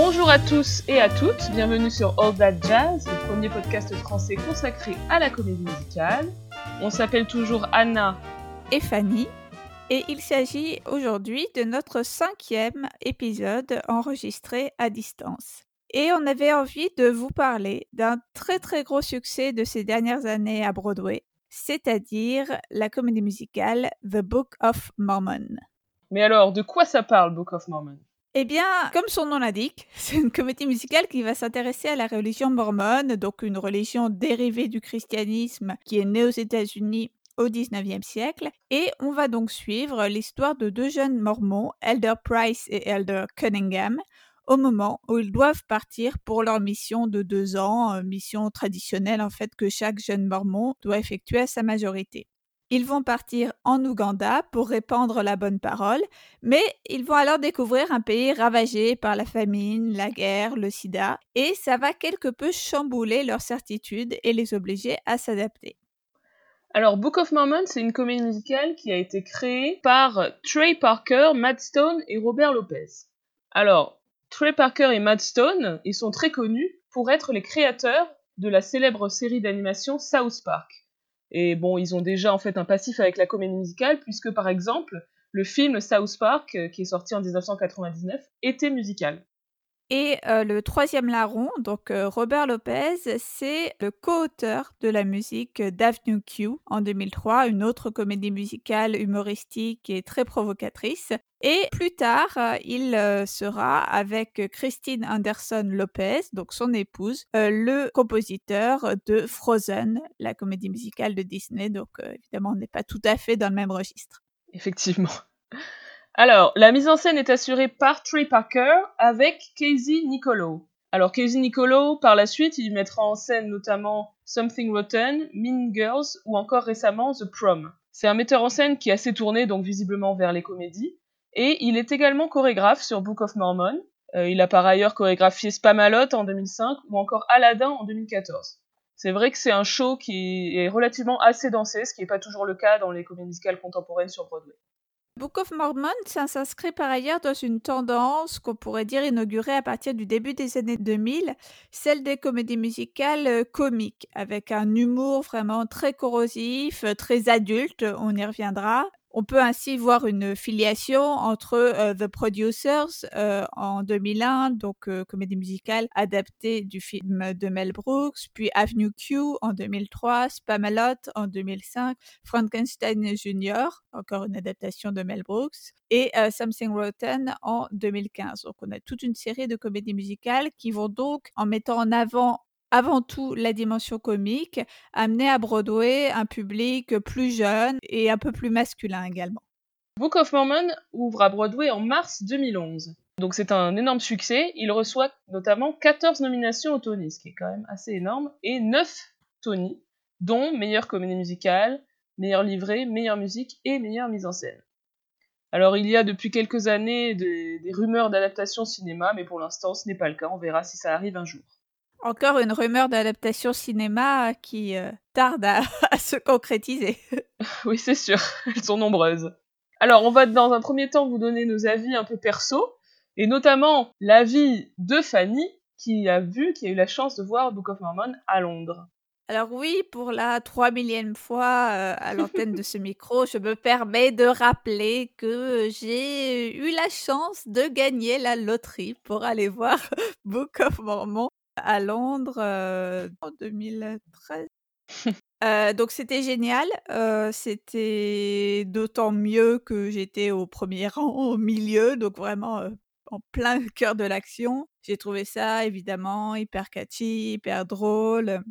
Bonjour à tous et à toutes, bienvenue sur All That Jazz, le premier podcast français consacré à la comédie musicale. On s'appelle toujours Anna et Fanny, et il s'agit aujourd'hui de notre cinquième épisode enregistré à distance. Et on avait envie de vous parler d'un très très gros succès de ces dernières années à Broadway, c'est-à-dire la comédie musicale The Book of Mormon. Mais alors, de quoi ça parle, Book of Mormon? Eh bien, comme son nom l'indique, c'est une comédie musicale qui va s'intéresser à la religion mormone, donc une religion dérivée du christianisme qui est née aux États-Unis au 19e siècle. Et on va donc suivre l'histoire de deux jeunes mormons, Elder Price et Elder Cunningham, au moment où ils doivent partir pour leur mission de deux ans, euh, mission traditionnelle en fait que chaque jeune mormon doit effectuer à sa majorité. Ils vont partir en Ouganda pour répandre la bonne parole, mais ils vont alors découvrir un pays ravagé par la famine, la guerre, le sida, et ça va quelque peu chambouler leur certitude et les obliger à s'adapter. Alors, Book of Mormon, c'est une comédie musicale qui a été créée par Trey Parker, Matt Stone et Robert Lopez. Alors, Trey Parker et Matt Stone, ils sont très connus pour être les créateurs de la célèbre série d'animation South Park. Et bon, ils ont déjà en fait un passif avec la comédie musicale, puisque par exemple, le film South Park, euh, qui est sorti en 1999, était musical. Et euh, le troisième larron, donc euh, Robert Lopez, c'est le co-auteur de la musique d'Avenue Q en 2003, une autre comédie musicale humoristique et très provocatrice. Et plus tard, euh, il sera avec Christine Anderson Lopez, donc son épouse, le compositeur de Frozen, la comédie musicale de Disney. Donc évidemment, on n'est pas tout à fait dans le même registre. Effectivement. Alors, la mise en scène est assurée par Trey Parker avec Casey Nicolo. Alors, Casey Nicolo, par la suite, il mettra en scène notamment Something Rotten, Mean Girls ou encore récemment The Prom. C'est un metteur en scène qui est assez tourné, donc visiblement vers les comédies. Et il est également chorégraphe sur Book of Mormon. Euh, il a par ailleurs chorégraphié Spamalot en 2005 ou encore Aladdin en 2014. C'est vrai que c'est un show qui est relativement assez dansé, ce qui n'est pas toujours le cas dans les comédies musicales contemporaines sur Broadway. Book of Mormon, s'inscrit par ailleurs dans une tendance qu'on pourrait dire inaugurée à partir du début des années 2000, celle des comédies musicales euh, comiques, avec un humour vraiment très corrosif, euh, très adulte, on y reviendra, on peut ainsi voir une filiation entre euh, The Producers euh, en 2001, donc euh, comédie musicale adaptée du film de Mel Brooks, puis Avenue Q en 2003, Spamalot en 2005, Frankenstein Jr., encore une adaptation de Mel Brooks, et Something Rotten en 2015. Donc on a toute une série de comédies musicales qui vont donc, en mettant en avant avant tout la dimension comique, amener à Broadway un public plus jeune et un peu plus masculin également. Book of Mormon ouvre à Broadway en mars 2011. Donc c'est un énorme succès. Il reçoit notamment 14 nominations au Tony, ce qui est quand même assez énorme, et 9 Tony, dont meilleure comédie musicale, meilleur livret, meilleure musique et meilleure mise en scène. Alors il y a depuis quelques années des, rumeurs d'adaptation cinéma, mais pour l'instant ce n'est pas le cas. On verra si ça arrive un jour. Encore une rumeur d'adaptation cinéma qui euh, tarde à, se concrétiser. oui, c'est sûr, elles sont nombreuses. Alors, on va dans un premier temps vous donner nos avis un peu perso, et notamment l'avis de Fanny, qui a vu, qui a eu la chance de voir Book of Mormon à Londres. Alors oui, pour la trois millième fois euh, à l'antenne de ce micro, je me permets de rappeler que j'ai eu la chance de gagner la loterie pour aller voir Book of Mormon à Londres en 2013. donc c'était génial. c'était d'autant mieux que j'étais au premier rang, au milieu, donc vraiment en plein cœur de l'action. J'ai trouvé ça évidemment hyper catchy, hyper drôle.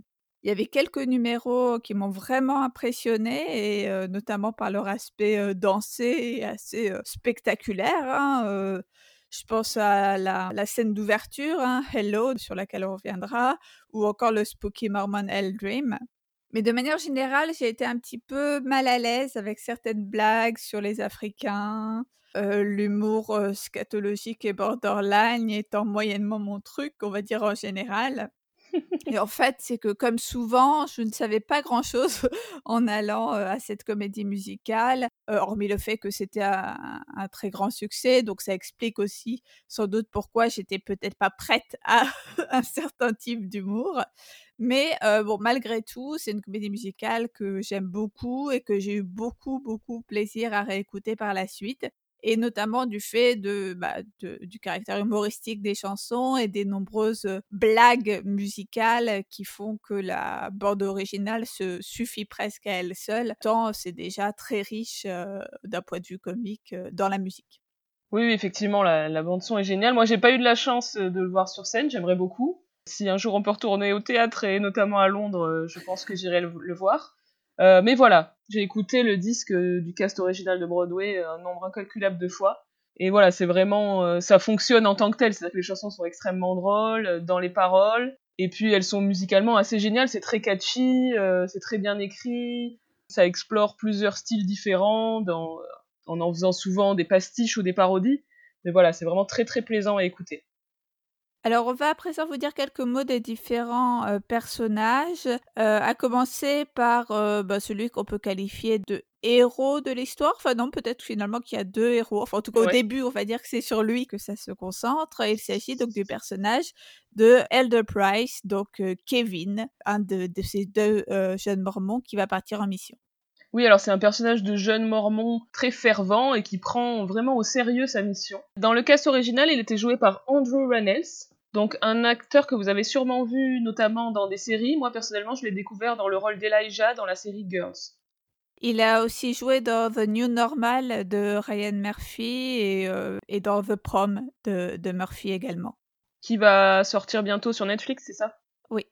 Il y avait quelques numéros qui m'ont vraiment impressionné, et notamment par leur aspect dansé assez spectaculaire. Hein, je pense à la, scène d'ouverture, hein, Hello, sur laquelle on reviendra, ou encore le Spooky Mormon Hell Dream. Mais de manière générale, j'ai été un petit peu mal à l'aise avec certaines blagues sur les Africains, euh, l'humour euh, scatologique et borderline étant moyennement mon truc, on va dire en général. Et en fait, c'est que comme souvent, je ne savais pas grand-chose en allant à cette comédie musicale, hormis le fait que c'était un, très grand succès. Donc ça explique aussi sans doute pourquoi j'étais peut-être pas prête à un certain type d'humour. Mais bon, malgré tout, c'est une comédie musicale que j'aime beaucoup et que j'ai eu beaucoup, beaucoup plaisir à réécouter par la suite et notamment du fait bah, du caractère humoristique des chansons et des nombreuses blagues musicales qui font que la bande originale se suffit presque à elle seule, tant c'est déjà très riche d'un point de vue comique dans la musique. Oui, effectivement, la, la bande son est géniale. Moi, j'ai pas eu de la chance de le voir sur scène, j'aimerais beaucoup. Si un jour on peut retourner au théâtre et notamment à Londres, je pense que j'irai le voir. Euh, mais voilà, j'ai écouté le disque du cast original de Broadway un nombre incalculable de fois. Et voilà, c'est vraiment, euh, ça fonctionne en tant que tel. C'est-à-dire que les chansons sont extrêmement drôles euh, dans les paroles. Et puis elles sont musicalement assez géniales. C'est très catchy, c'est très bien écrit. Ça explore plusieurs styles différents dans, en en faisant souvent des pastiches ou des parodies. Mais voilà, c'est vraiment très très plaisant à écouter. Alors, on va à présent vous dire quelques mots des différents personnages, à commencer par bah, celui qu'on peut qualifier de héros de l'histoire. Enfin non, peut-être finalement qu'il y a deux héros. Enfin, en tout cas, au début, on va dire que c'est sur lui que ça se concentre. il s'agit donc du personnage de Elder Price, donc Kevin, un de, ces deux jeunes mormons qui va partir en mission. Oui, alors c'est un personnage de jeune mormon très fervent et qui prend vraiment au sérieux sa mission. Dans le cast original, il était joué par Andrew Rannells, donc un acteur que vous avez sûrement vu notamment dans des séries. Moi personnellement, je l'ai découvert dans le rôle d'Elijah dans la série Girls. Il a aussi joué dans The New Normal de Ryan Murphy et, euh, dans The Prom de, Murphy également. Qui va sortir bientôt sur Netflix, c'est ça? Oui.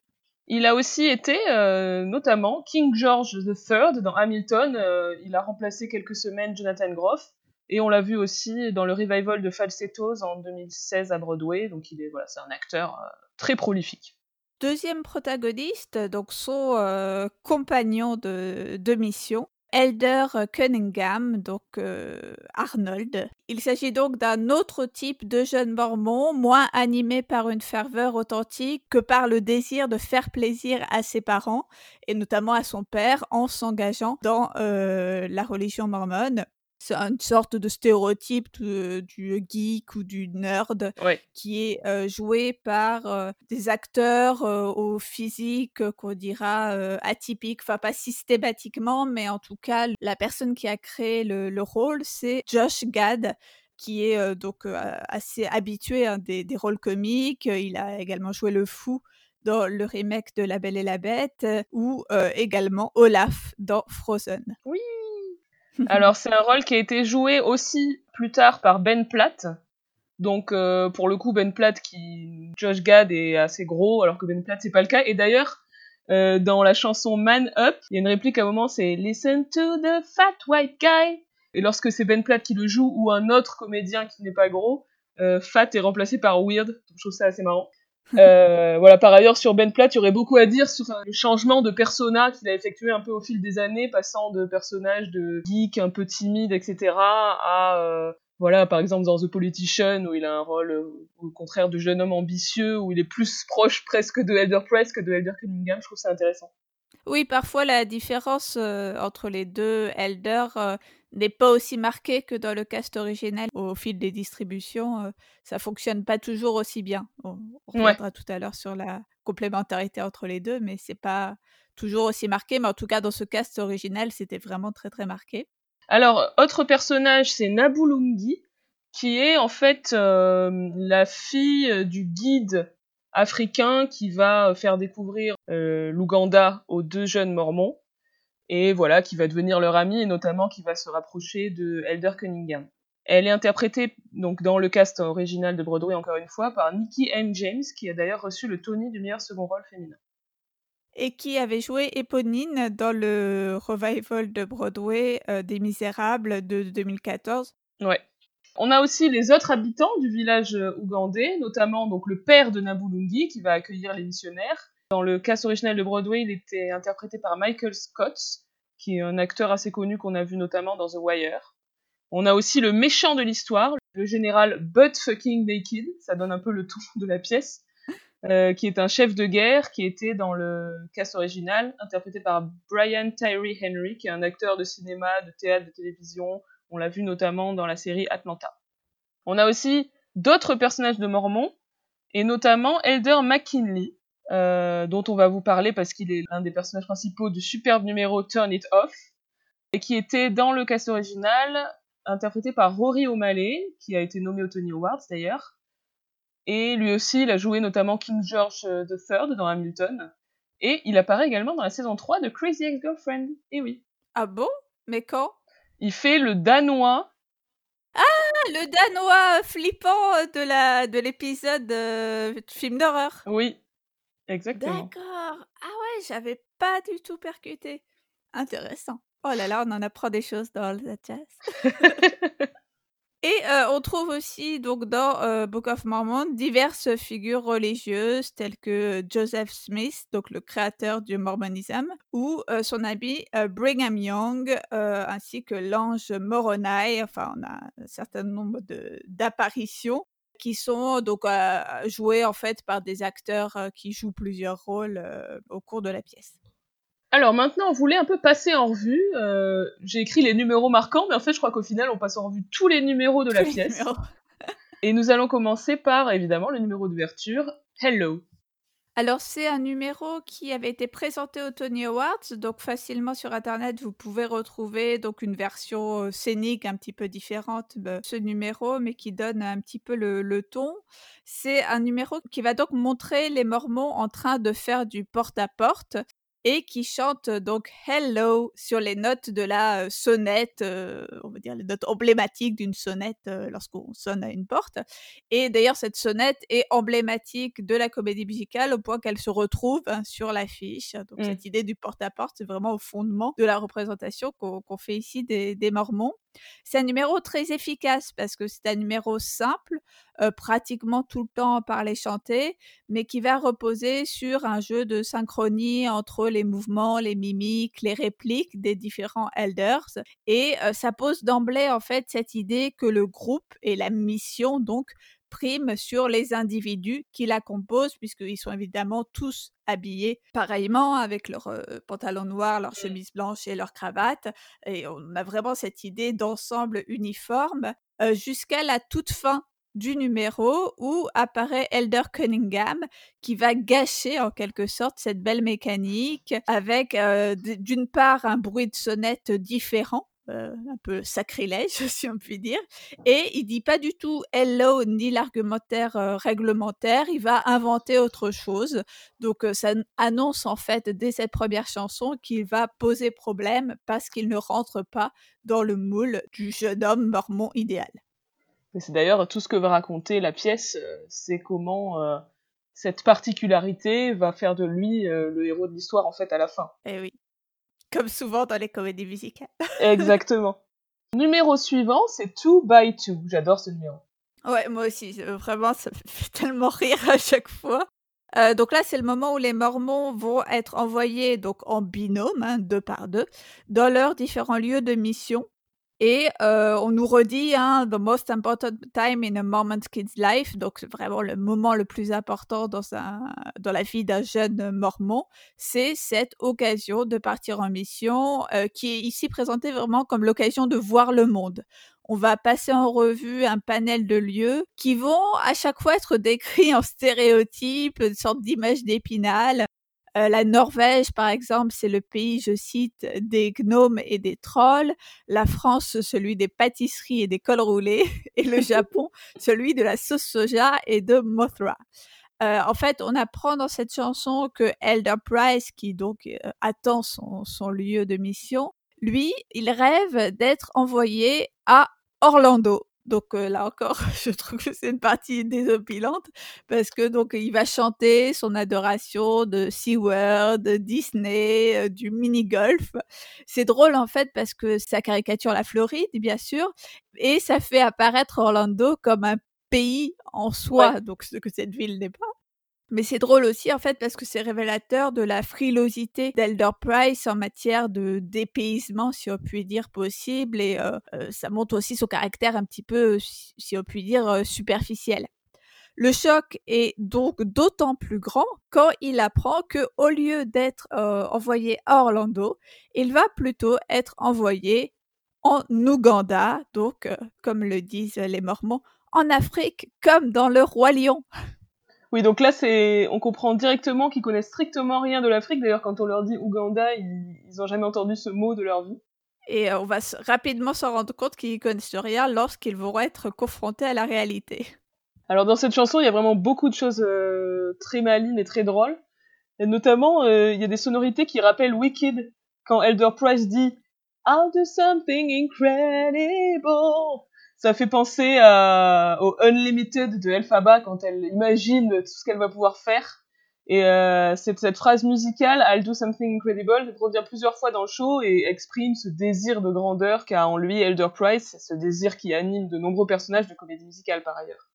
Il a aussi été euh, notamment King George III dans Hamilton. Euh, il a remplacé quelques semaines Jonathan Groff. Et on l'a vu aussi dans le revival de Falsettos en 2016 à Broadway. Donc il est voilà, c'est un acteur euh, très prolifique. Deuxième protagoniste, donc son euh, compagnon de, de, mission, Elder Cunningham, donc euh, Arnold. Il s'agit donc d'un autre type de jeune mormon, moins animé par une ferveur authentique que par le désir de faire plaisir à ses parents, et notamment à son père, en s'engageant dans la religion mormone c'est une sorte de stéréotype du geek ou du nerd qui est joué par des acteurs au physique qu'on dira atypique, enfin pas systématiquement, mais en tout cas la personne qui a créé le, rôle, c'est Josh Gad qui est donc assez habitué à hein, des, des, rôles comiques. Il a également joué le fou dans le remake de La Belle et la Bête ou également Olaf dans Frozen. Oui, alors c'est un rôle qui a été joué aussi plus tard par Ben Platt. Donc euh, pour le coup Ben Platt qui Josh Gad est assez gros alors que Ben Platt c'est pas le cas et d'ailleurs euh, dans la chanson Man Up, il y a une réplique à un moment c'est Listen to the fat white guy et lorsque c'est Ben Platt qui le joue ou un autre comédien qui n'est pas gros, euh, Fat est remplacé par Weird. je trouve ça assez marrant. Euh, voilà, par ailleurs, sur Ben Platt, il y aurait beaucoup à dire sur le changement de persona qu'il a effectué un peu au fil des années, passant de personnages de geek un peu timide, etc., à, euh, voilà, par exemple dans The Politician, où il a un rôle euh, au contraire de jeune homme ambitieux, où il est plus proche presque de Elder Press que de Elder Cunningham, je trouve ça intéressant. Oui, parfois la différence entre les deux Elder n'est pas aussi marquée que dans le cast original. Au fil des distributions, ça fonctionne pas toujours aussi bien. On, reviendra tout à l'heure sur la complémentarité entre les deux, mais c'est pas toujours aussi marqué. Mais en tout cas, dans ce cast original, c'était vraiment très très marqué. Alors, autre personnage, c'est Nabulungi, qui est en fait la fille du guide africain qui va faire découvrir euh, l'Ouganda aux deux jeunes mormons et voilà qui va devenir leur amie et notamment qui va se rapprocher de Elder Cunningham. Elle est interprétée donc dans le cast original de Broadway encore une fois par Nikki M. James qui a d'ailleurs reçu le Tony du meilleur second rôle féminin. Et qui avait joué Éponine dans le revival de Broadway euh, des Misérables de 2014. Ouais. On a aussi les autres habitants du village euh, ougandais, notamment donc le père de Nabulungi qui va accueillir les missionnaires. Dans le cast original de Broadway, il était interprété par Michael Scott, qui est un acteur assez connu qu'on a vu notamment dans The Wire. On a aussi le méchant de l'histoire, le général Butt Fucking Naked, ça donne un peu le ton de la pièce, qui est un chef de guerre qui était dans le cast original, interprété par Brian Tyree Henry, qui est un acteur de cinéma, de théâtre, de télévision. On l'a vu notamment dans la série Atlanta. On a aussi d'autres personnages de Mormons, et notamment Elder McKinley, euh, dont on va vous parler parce qu'il est l'un des personnages principaux du superbe numéro Turn It Off, et qui était dans le cast original interprété par Rory O'Malley, qui a été nommé au Tony Awards d'ailleurs. Et lui aussi, il a joué notamment King George III dans Hamilton. Et il apparaît également dans la saison 3 de Crazy Ex-Girlfriend. Et oui. Ah bon? Mais quand? Il fait le Danois ah, le danois flippant de la de l'épisode euh, film d'horreur. Oui, exactement. D'accord. Ah ouais, j'avais pas du tout percuté. Intéressant. Oh là là, on en apprend des choses dans le jazz. Et euh, on trouve aussi donc dans euh, Book of Mormon diverses figures religieuses telles que Joseph Smith, donc le créateur du mormonisme, ou euh, son ami Brigham Young, ainsi que l'ange Moroni. Enfin, on a un certain nombre d'apparitions qui sont donc jouées en fait par des acteurs qui jouent plusieurs rôles au cours de la pièce. Alors maintenant, on voulait un peu passer en revue. Euh, j'ai écrit les numéros marquants, mais en fait, je crois qu'au final, on passe en revue tous les numéros de la pièce. Et nous allons commencer par, évidemment, le numéro d'ouverture, Hello. Alors, c'est un numéro qui avait été présenté au Tony Awards, donc facilement sur Internet, vous pouvez retrouver donc une version euh, scénique un petit peu différente de ce numéro, mais qui donne un petit peu le, le ton. C'est un numéro qui va donc montrer les Mormons en train de faire du porte-à-porte et qui chante donc Hello sur les notes de la sonnette, on va dire les notes emblématiques d'une sonnette lorsqu'on sonne à une porte. Et d'ailleurs, cette sonnette est emblématique de la comédie musicale au point qu'elle se retrouve hein, sur l'affiche. Donc, mmh. cette idée du porte-à-porte, c'est vraiment au fondement de la représentation qu'on fait ici des, des Mormons. C'est un numéro très efficace parce que c'est un numéro simple, pratiquement tout le temps parler chanter, mais qui va reposer sur un jeu de synchronie entre les mouvements, les mimiques, les répliques des différents elders. Et ça pose d'emblée en fait cette idée que le groupe et la mission donc prime sur les individus qui la composent, puisqu'ils sont évidemment tous habillés pareillement, avec leurs pantalons noirs, leur chemise blanche et leur cravate. Et on a vraiment cette idée d'ensemble uniforme jusqu'à la toute fin du numéro où apparaît Elder Cunningham qui va gâcher en quelque sorte cette belle mécanique avec d'une part un bruit de sonnette différent euh, un peu sacrilège, si on peut dire. Et il dit pas du tout hello ni l'argumentaire euh, réglementaire, il va inventer autre chose. Donc euh, ça annonce en fait dès cette première chanson qu'il va poser problème parce qu'il ne rentre pas dans le moule du jeune homme mormon idéal. C'est d'ailleurs tout ce que va raconter la pièce, c'est comment cette particularité va faire de lui le héros de l'histoire en fait à la fin. Eh oui. Comme souvent dans les comédies musicales. Exactement. Numéro suivant, c'est Two by Two. J'adore ce numéro. Ouais, moi aussi. Vraiment, ça me fait tellement rire à chaque fois. Euh, donc là, c'est le moment où les Mormons vont être envoyés donc en binôme, hein, deux par deux, dans leurs différents lieux de mission. Et on nous redit hein, the most important time in a Mormon kid's life, donc vraiment le moment le plus important dans, la vie d'un jeune mormon, c'est cette occasion de partir en mission qui est ici présentée vraiment comme l'occasion de voir le monde. On va passer en revue un panel de lieux qui vont à chaque fois être décrits en stéréotypes, une sorte d'image d'épinal. Euh, la Norvège, par exemple, c'est le pays, je cite, des gnomes et des trolls. La France, celui des pâtisseries et des cols roulés. Et le Japon, celui de la sauce soja et de Mothra. Euh, en fait, on apprend dans cette chanson que Elder Price, qui donc euh, attend son, son lieu de mission, lui, il rêve d'être envoyé à Orlando. Donc là encore, je trouve que c'est une partie désopilante parce que donc il va chanter son adoration de SeaWorld, de Disney, du mini-golf. C'est drôle en fait parce que ça caricature la Floride, bien sûr, et ça fait apparaître Orlando comme un pays en soi, donc ce que cette ville n'est pas. Mais c'est drôle aussi en fait parce que c'est révélateur de la frilosité d'Elder Price en matière de dépaysement, si on peut dire possible, et euh, euh, ça montre aussi son caractère un petit peu, si on peut dire, euh, superficiel. Le choc est donc d'autant plus grand quand il apprend que au lieu d'être envoyé à Orlando, il va plutôt être envoyé en Ouganda, donc comme le disent les Mormons, en Afrique comme dans le roi lion. Oui, donc là, c'est, on comprend directement qu'ils connaissent strictement rien de l'Afrique. D'ailleurs, quand on leur dit Ouganda, ils, ils ont jamais entendu ce mot de leur vie. Et euh, on va rapidement s'en rendre compte qu'ils connaissent rien lorsqu'ils vont être confrontés à la réalité. Alors dans cette chanson, il y a vraiment beaucoup de choses euh, très malines et très drôles. Et notamment, euh, il y a des sonorités qui rappellent Wicked quand Elder Price dit I'll do something incredible. Ça fait penser à, au Unlimited de Elphaba quand elle imagine tout ce qu'elle va pouvoir faire. Et euh, cette, cette phrase musicale, I'll do something incredible, revient plusieurs fois dans le show et exprime ce désir de grandeur qu'a en lui Elder Price, ce désir qui anime de nombreux personnages de comédie musicale par ailleurs.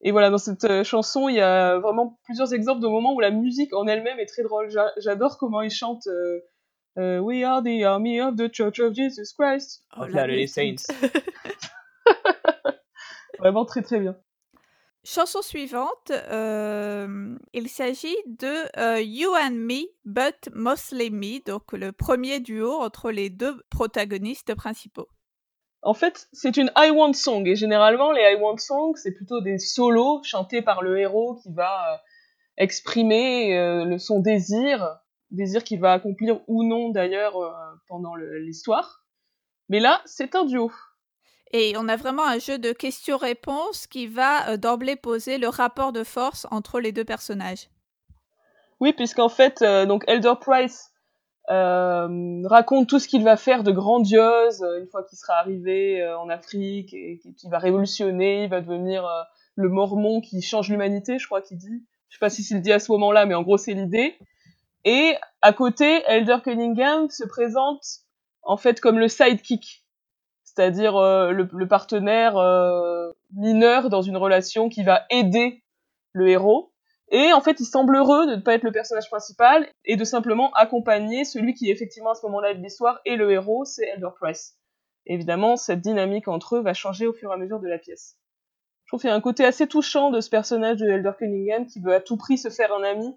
Et voilà, dans cette euh, chanson, il y a vraiment plusieurs exemples de moments où la musique en elle-même est très drôle. J'adore comment ils chantent euh, euh, We are the army of the Church of Jesus Christ. Oh, là, les Saints. vraiment très très bien. Chanson suivante, euh, il s'agit de You and Me, but Mostly Me, donc le premier duo entre les deux protagonistes principaux. En fait, c'est une I Want Song, et généralement, les I Want Songs, c'est plutôt des solos chantés par le héros qui va euh, exprimer euh, son désir, désir qu'il va accomplir ou non d'ailleurs euh, pendant l'histoire. Mais là, c'est un duo. Et on a vraiment un jeu de questions-réponses qui va d'emblée poser le rapport de force entre les deux personnages. Oui, puisqu'en fait, donc Elder Price euh, raconte tout ce qu'il va faire de grandiose euh, une fois qu'il sera arrivé euh, en Afrique et qu'il va révolutionner, il va devenir le mormon qui change l'humanité, je crois qu'il dit. Je sais pas si c'est le dit à ce moment-là, mais en gros c'est l'idée. Et à côté, Elder Cunningham se présente en fait comme le sidekick, c'est-à-dire le, le, partenaire mineur dans une relation qui va aider le héros. Et en fait, il semble heureux de ne pas être le personnage principal et de simplement accompagner celui qui effectivement à ce moment-là de l'histoire est le héros, c'est Elder Price. Évidemment, cette dynamique entre eux va changer au fur et à mesure de la pièce. Je trouve qu'il y a un côté assez touchant de ce personnage de Elder Cunningham qui veut à tout prix se faire un ami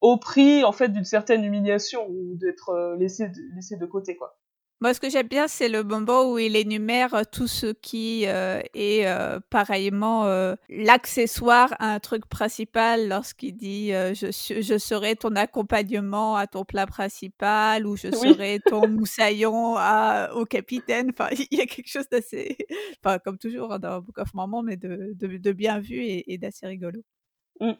au prix en fait d'une certaine humiliation ou d'être euh, laissé, laissé de côté quoi. Moi, ce que j'aime bien, c'est le moment où il énumère euh, tout ce qui euh, est euh, pareillement l'accessoire à un truc principal lorsqu'il dit je, je, serai ton accompagnement à ton plat principal ou je serai ton moussaillon à, au capitaine. Enfin, il y a quelque chose d'assez, enfin, comme toujours hein, dans Book of Mormon, mais de, de, bien vu et, d'assez rigolo. Mmh.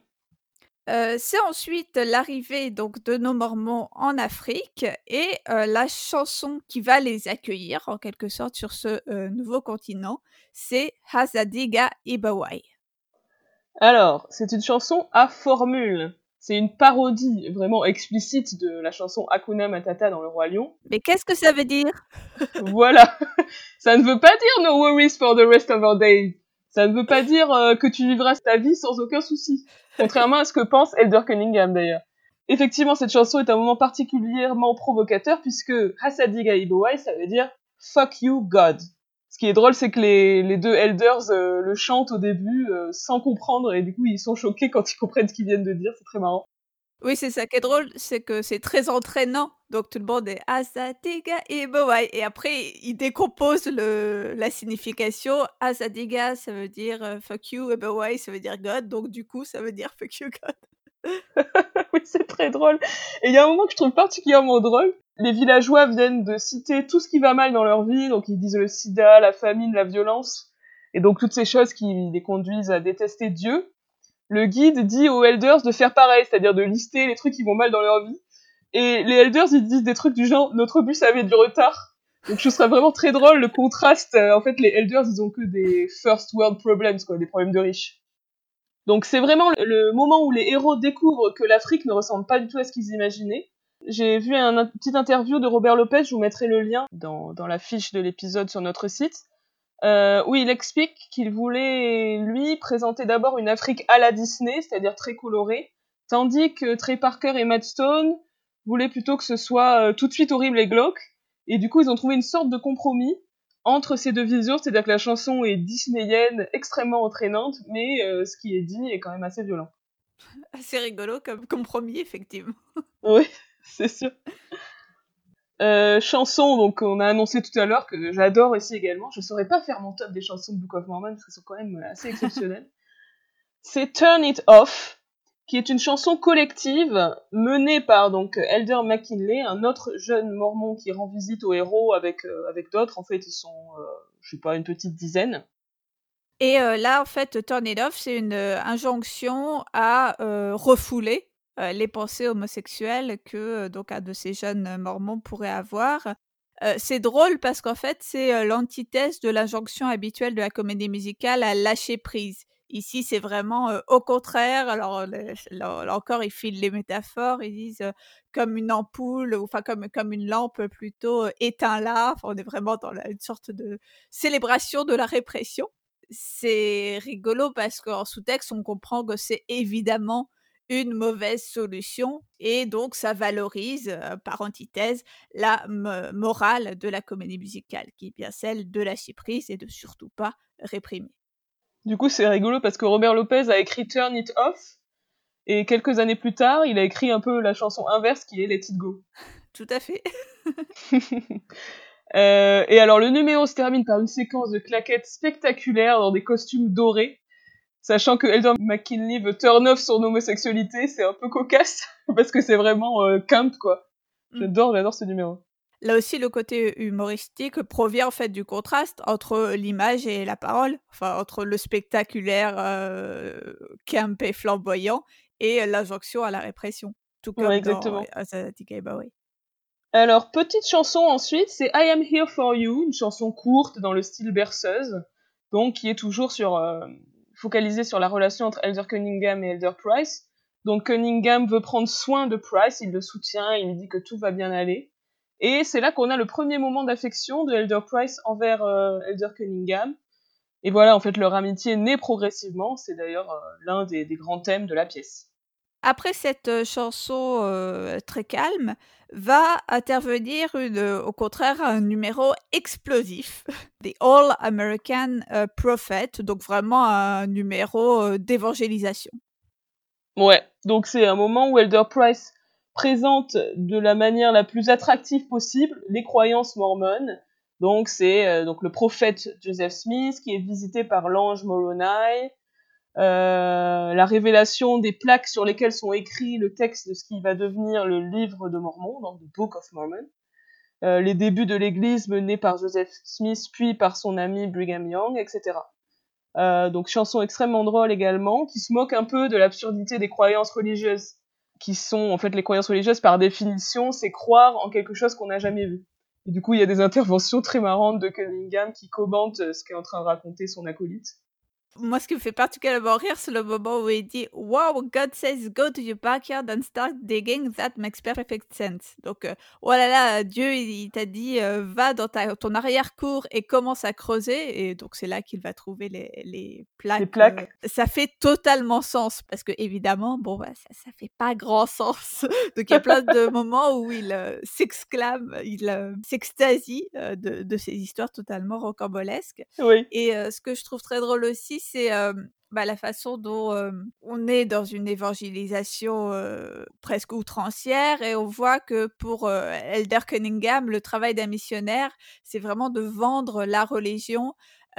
Euh, c'est ensuite l'arrivée donc de nos Mormons en Afrique et euh, la chanson qui va les accueillir en quelque sorte sur ce euh, nouveau continent, c'est Hazadiga Ibawai. Alors, c'est une chanson à formule. C'est une parodie vraiment explicite de la chanson Hakuna Matata dans Le Roi Lion. Mais qu'est-ce que ça veut dire? Voilà. ça ne veut pas dire No worries for the rest of our day. Ça ne veut pas dire que tu vivras ta vie sans aucun souci. Contrairement à ce que pense Elder Cunningham d'ailleurs. Effectivement, cette chanson est un moment particulièrement provocateur puisque Hasadiga Ibowai, ça veut dire Fuck you God. Ce qui est drôle, c'est que les, les, deux elders euh, le chantent au début euh, sans comprendre et du coup ils sont choqués quand ils comprennent ce qu'ils viennent de dire, c'est très marrant. Oui, c'est ça qui est drôle, c'est que c'est très entraînant. Donc tout le monde est Asadiga et Et après, il décompose le, la signification. Asadiga, ça veut dire fuck you, et ça veut dire God. Donc du coup, ça veut dire fuck you, God. oui, c'est très drôle. Et il y a un moment que je trouve particulièrement drôle. Les villageois viennent de citer tout ce qui va mal dans leur vie. Donc ils disent le sida, la famine, la violence. Et donc toutes ces choses qui les conduisent à détester Dieu le guide dit aux elders de faire pareil, c'est-à-dire de lister les trucs qui vont mal dans leur vie. Et les elders, ils disent des trucs du genre, notre bus avait du retard. Donc ce serait vraiment très drôle le contraste. Euh, en fait, les elders, ils ont que des first world problems, quoi, des problèmes de riches. Donc c'est vraiment le, moment où les héros découvrent que l'Afrique ne ressemble pas du tout à ce qu'ils imaginaient. J'ai vu un, un, petit interview de Robert Lopez, je vous mettrai le lien dans, dans la fiche de l'épisode sur notre site euh, où il explique qu'il voulait, lui, présenter d'abord une Afrique à la Disney, c'est-à-dire très colorée, tandis que Trey Parker et Matt Stone voulaient plutôt que ce soit euh, tout de suite horrible et glauque. Et du coup, ils ont trouvé une sorte de compromis entre ces deux visions, c'est-à-dire que la chanson est disneyenne, extrêmement entraînante, mais euh, ce qui est dit est quand même assez violent. Assez rigolo comme compromis, effectivement. oui, c'est sûr. Euh, chanson, donc on a annoncé tout à l'heure que j'adore aussi également. Je saurais pas faire mon top des chansons de Book of Mormon parce qu'elles sont quand même assez exceptionnelles. c'est Turn It Off, qui est une chanson collective menée par donc Elder McKinley, un autre jeune mormon qui rend visite au héros avec euh, avec d'autres. En fait, ils sont, euh, je sais pas, une petite dizaine. Et euh, là, en fait, Turn It Off, c'est une injonction à refouler les pensées homosexuelles que donc un de ces jeunes mormons pourrait avoir. c'est drôle parce qu'en fait, c'est l'antithèse de l'injonction habituelle de la comédie musicale à lâcher prise. Ici, c'est vraiment au contraire. Alors, là, encore, ils filent les métaphores. Ils disent comme une ampoule, ou enfin comme, comme une lampe plutôt éteint là. on est vraiment dans une sorte de célébration de la répression. C'est rigolo parce qu'en sous-texte, on comprend que c'est évidemment une mauvaise solution et donc ça valorise par antithèse la morale de la comédie musicale qui est bien celle de la prise et de surtout pas réprimer. Du coup, c'est rigolo parce que Robert Lopez a écrit Turn It Off et quelques années plus tard, il a écrit un peu la chanson inverse qui est Let It Go. Tout à fait. Euh, et alors, le numéro se termine par une séquence de claquettes spectaculaires dans des costumes dorés. Sachant que Elder McKinley veut turn off son homosexualité, c'est un peu cocasse parce que c'est vraiment euh, camp quoi. Mm. J'adore, j'adore ce numéro. Là aussi, le côté humoristique provient en fait du contraste entre l'image et la parole, enfin entre le spectaculaire euh, camp et flamboyant et l'injonction à la répression, tout comme exactement. dans Alors, petite chanson ensuite, c'est I Am Here For You, une chanson courte dans le style berceuse, donc qui est toujours sur, euh, focalisée sur la relation entre Elder Cunningham et Elder Price. Donc Cunningham veut prendre soin de Price, il le soutient, il lui dit que tout va bien aller. Et c'est là qu'on a le premier moment d'affection de Elder Price envers euh, Elder Cunningham. Et voilà, en fait, leur amitié naît progressivement. C'est d'ailleurs euh, l'un des, grands thèmes de la pièce. Après cette chanson très calme, va intervenir au contraire un numéro explosif, The All American Prophet, donc vraiment un numéro d'évangélisation. Ouais, donc c'est un moment où Elder Price présente de la manière la plus attractive possible les croyances mormones. Donc c'est donc le prophète Joseph Smith qui est visité par l'ange Moroni, la révélation des plaques sur lesquelles sont écrits le texte de ce qui va devenir le livre de Mormon, donc le Book of Mormon, euh, les débuts de l'Église menés par Joseph Smith puis par son ami Brigham Young, etc. donc chanson extrêmement drôle également, qui se moque un peu de l'absurdité des croyances religieuses qui sont en fait les croyances religieuses par définition, c'est croire en quelque chose qu'on n'a jamais vu. Et du coup, il y a des interventions très marrantes de Cunningham qui commente ce qu'est en train de raconter son acolyte. Moi, ce qui me fait particulièrement rire, c'est le moment où il dit Wow, God says go to your backyard and start digging. That makes perfect sense. Donc, euh, oh là là, Dieu, il, t'a dit euh, Va dans ta, ton arrière-cour et commence à creuser. Et donc, c'est là qu'il va trouver les, les plaques. Les plaques. Euh, ça fait totalement sens parce que, évidemment, bon, bah, ça, ça fait pas grand sens. donc, il y a plein de moments où il s'exclame, il s'extasie de, de, ces histoires totalement rocambolesques. Oui. Et ce que je trouve très drôle aussi, c'est bah, la façon dont on est dans une évangélisation presque outrancière et on voit que pour Elder Cunningham, le travail d'un missionnaire, c'est vraiment de vendre la religion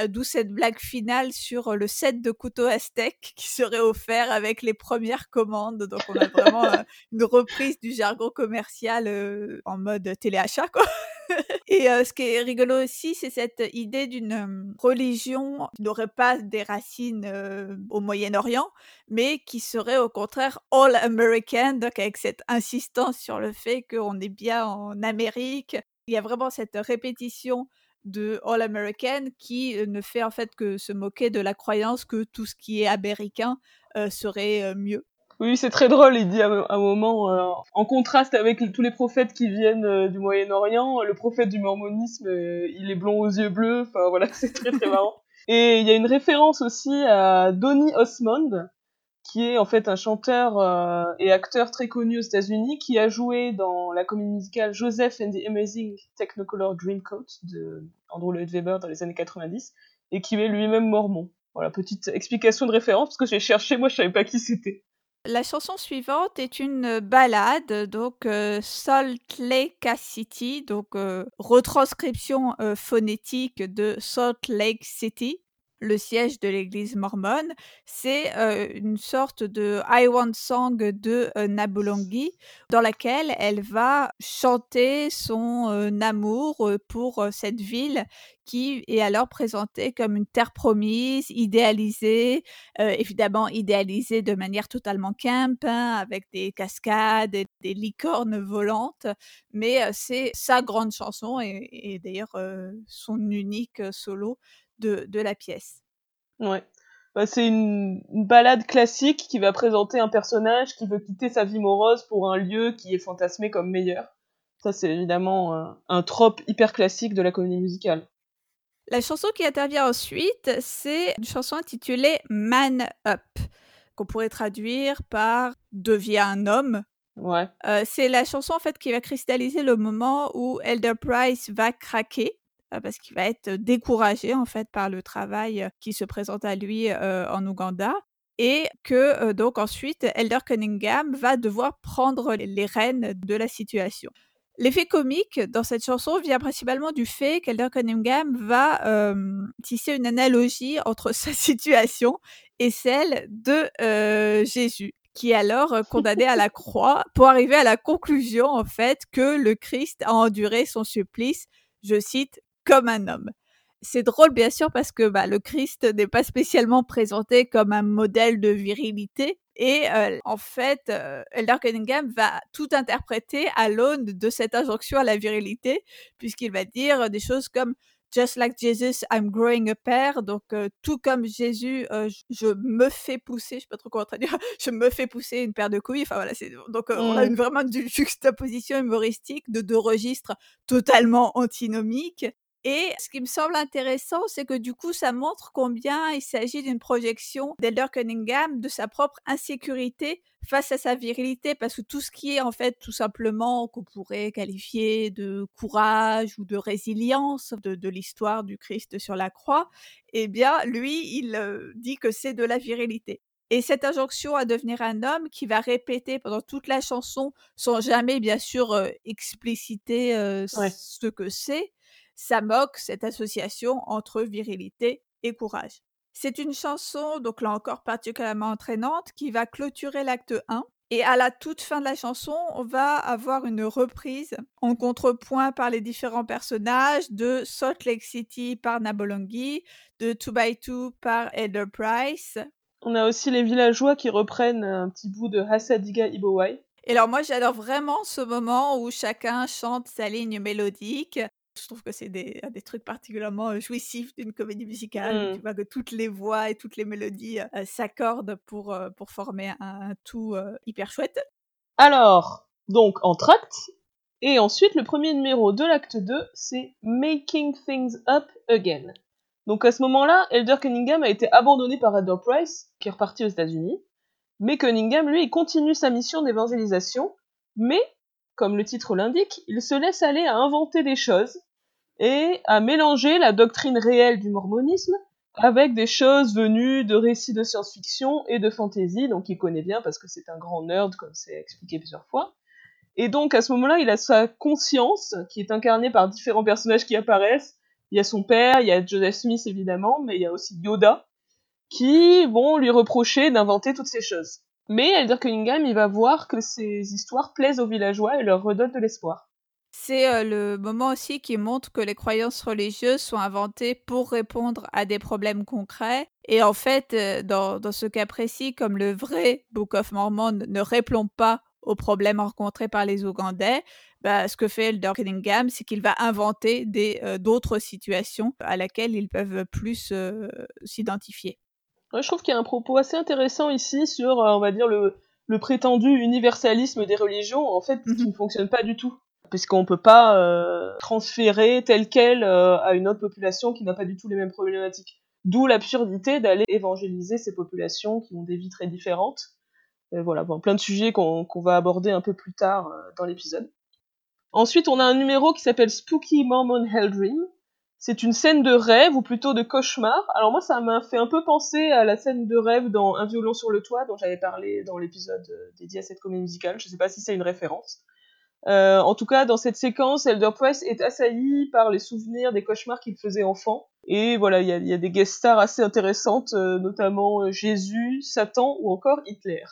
d'où cette blague finale sur le set de couteaux aztèques qui serait offert avec les premières commandes. Donc on a vraiment une reprise du jargon commercial en mode téléachat, quoi. Et ce qui est rigolo aussi, c'est cette idée d'une religion qui n'aurait pas des racines au Moyen-Orient, mais qui serait au contraire all American, donc avec cette insistance sur le fait qu'on est bien en Amérique. Il y a vraiment cette répétition de All American qui ne fait en fait que se moquer de la croyance que tout ce qui est américain serait mieux. Oui, c'est très drôle. Il dit à un moment, euh, en contraste avec tous les prophètes qui viennent euh, du Moyen-Orient, le prophète du mormonisme, euh, il est blond aux yeux bleus. Enfin voilà, c'est très très marrant. Et il y a une référence aussi à Donny Osmond, qui est en fait un chanteur et acteur très connu aux États-Unis, qui a joué dans la comédie musicale Joseph and the Amazing Technicolor Dreamcoat de Andrew Lloyd Webber dans les années 90, et qui est lui-même mormon. Voilà, petite explication de référence, parce que j'ai cherché, moi je savais pas qui c'était. La chanson suivante est une ballade, donc euh, Salt Lake City, donc euh, retranscription euh, phonétique de Salt Lake City, le siège de l'église mormone. C'est une sorte de I Want Song de Nabulongi, dans laquelle elle va chanter son amour pour cette ville qui est alors présentée comme une terre promise, idéalisée, évidemment idéalisée de manière totalement camp, hein, avec des cascades et des licornes volantes, mais c'est sa grande chanson et, d'ailleurs son unique solo de, la pièce. Ouais. Bah, c'est une, balade classique qui va présenter un personnage qui veut quitter sa vie morose pour un lieu qui est fantasmé comme meilleur. Ça, c'est évidemment un, un trope hyper classique de la comédie musicale. La chanson qui intervient ensuite, c'est une chanson intitulée Man Up, qu'on pourrait traduire par Deviens un homme. Ouais. Euh, c'est la chanson en fait qui va cristalliser le moment où Elder Price va craquer euh, parce qu'il va être découragé en fait par le travail qui se présente à lui en Ouganda et que donc ensuite Elder Cunningham va devoir prendre les rênes de la situation. L'effet comique dans cette chanson vient principalement du fait qu'Elder Cunningham va tisser une analogie entre sa situation et celle de Jésus qui est alors condamné à la croix pour arriver à la conclusion en fait que le Christ a enduré son supplice, je cite, comme un homme. C'est drôle bien sûr parce que bah, le Christ n'est pas spécialement présenté comme un modèle de virilité et euh, en fait euh, Elder Cunningham va tout interpréter à l'aune de cette injonction à la virilité puisqu'il va dire des choses comme Just like Jesus, I'm growing a pair. Donc, euh, tout comme Jésus, je, me fais pousser, je sais pas trop comment traduire, je me fais pousser une paire de couilles. Enfin voilà, donc on a une, vraiment une juxtaposition humoristique de deux registres totalement antinomiques. Et ce qui me semble intéressant, c'est que du coup, ça montre combien il s'agit d'une projection d'Elder Cunningham de sa propre insécurité face à sa virilité, parce que tout ce qui est en fait tout simplement qu'on pourrait qualifier de courage ou de résilience de, l'histoire du Christ sur la croix, eh bien, lui, il euh, dit que c'est de la virilité. Et cette injonction à devenir un homme qui va répéter pendant toute la chanson sans jamais bien sûr euh, expliciter euh, ce que c'est, ça moque cette association entre virilité et courage. C'est une chanson, donc là encore particulièrement entraînante, qui va clôturer l'acte 1. Et à la toute fin de la chanson, on va avoir une reprise en contrepoint par les différents personnages de Salt Lake City par Nabolongi, de 2 by 2 par Elder Price. On a aussi les villageois qui reprennent un petit bout de Hasadiga Ibowai. Et alors moi j'adore vraiment ce moment où chacun chante sa ligne mélodique je trouve que c'est des, des trucs particulièrement jouissifs d'une comédie musicale. Tu mmh. vois que toutes les voix et toutes les mélodies s'accordent pour, pour former un, tout hyper chouette. Alors, donc en tract, et ensuite le premier numéro de l'acte 2, c'est Making Things Up Again. Donc à ce moment-là, Elder Cunningham a été abandonné par Elder Price, qui est reparti aux États-Unis. Mais Cunningham, lui, il continue sa mission d'évangélisation, mais, comme le titre l'indique, il se laisse aller à inventer des choses, et à mélanger la doctrine réelle du mormonisme avec des choses venues de récits de science-fiction et de fantasy, donc il connaît bien parce que c'est un grand nerd, comme c'est expliqué plusieurs fois. Et donc à ce moment-là, il a sa conscience, qui est incarnée par différents personnages qui apparaissent. Il y a son père, il y a Joseph Smith évidemment, mais il y a aussi Yoda, qui vont lui reprocher d'inventer toutes ces choses. Mais Elder Cunningham, il va voir que ces histoires plaisent aux villageois et leur redonnent de l'espoir. C'est le moment aussi qui montre que les croyances religieuses sont inventées pour répondre à des problèmes concrets. Et en fait, dans, ce cas précis, comme le vrai Book of Mormon ne répond pas aux problèmes rencontrés par les Ougandais, bah, ce que fait Elder Cunningham, c'est qu'il va inventer d'autres situations à laquelle ils peuvent plus s'identifier. je trouve qu'il y a un propos assez intéressant ici sur, on va dire, le, prétendu universalisme des religions, en fait, qui mmh ne fonctionne pas du tout puisqu'on peut pas euh, transférer tel quel euh, à une autre population qui n'a pas du tout les mêmes problématiques. D'où l'absurdité d'aller évangéliser ces populations qui ont des vies très différentes. voilà, bon, plein de sujets qu'on va aborder un peu plus tard dans l'épisode. Ensuite, on a un numéro qui s'appelle Spooky Mormon Hell Dream, c'est une scène de rêve ou plutôt de cauchemar. Alors moi, ça m'a fait un peu penser à la scène de rêve dans Un violon sur le toit dont j'avais parlé dans l'épisode euh, dédié à cette comédie musicale. Je ne sais pas si c'est une référence. Euh, en tout cas, dans cette séquence, Elder Price est assailli par les souvenirs des cauchemars qu'il faisait enfant. Et voilà, il y a, des guest stars assez intéressantes, euh, notamment Jésus, Satan ou encore Hitler.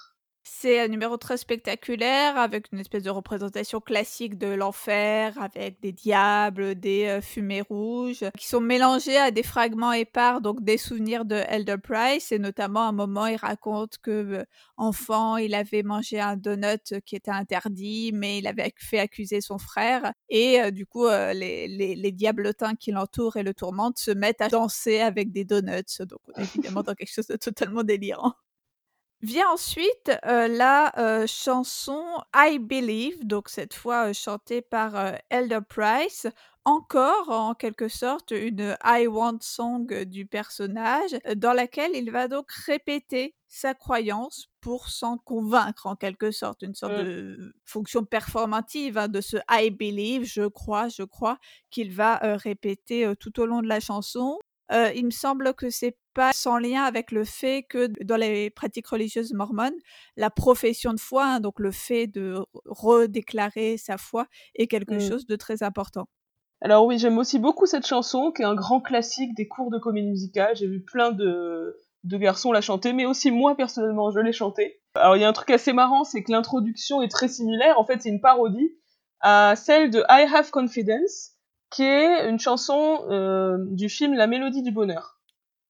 C'est un numéro très spectaculaire avec une espèce de représentation classique de l'enfer avec des diables, des euh, fumées rouges qui sont mélangés à des fragments épars donc des souvenirs de Elder Price. Et notamment à un moment il raconte que euh, enfant il avait mangé un donut qui était interdit mais il avait fait accuser son frère. Et euh, du coup les, les, diablotins qui l'entourent et le tourmentent se mettent à danser avec des donuts. Donc évidemment dans quelque chose de totalement délirant. Vient ensuite euh, la euh, chanson I Believe, donc cette fois euh, chantée par Elder Price, encore en quelque sorte une I Want song du personnage, dans laquelle il va donc répéter sa croyance pour s'en convaincre en quelque sorte, une sorte mmh. de fonction performative hein, de ce I Believe, je crois, je crois, qu'il va répéter tout au long de la chanson. Il me semble que c'est pas sans lien avec le fait que dans les pratiques religieuses mormones, la profession de foi, hein, donc le fait de redéclarer sa foi, est quelque mmh. chose de très important. Alors oui, j'aime aussi beaucoup cette chanson, qui est un grand classique des cours de comédie musicale. J'ai vu plein de, de garçons la chanter, mais aussi moi personnellement, je l'ai chantée. Alors il y a un truc assez marrant, c'est que l'introduction est très similaire. En fait, c'est une parodie à celle de I Have Confidence, qui est une chanson euh, du film La Mélodie du Bonheur.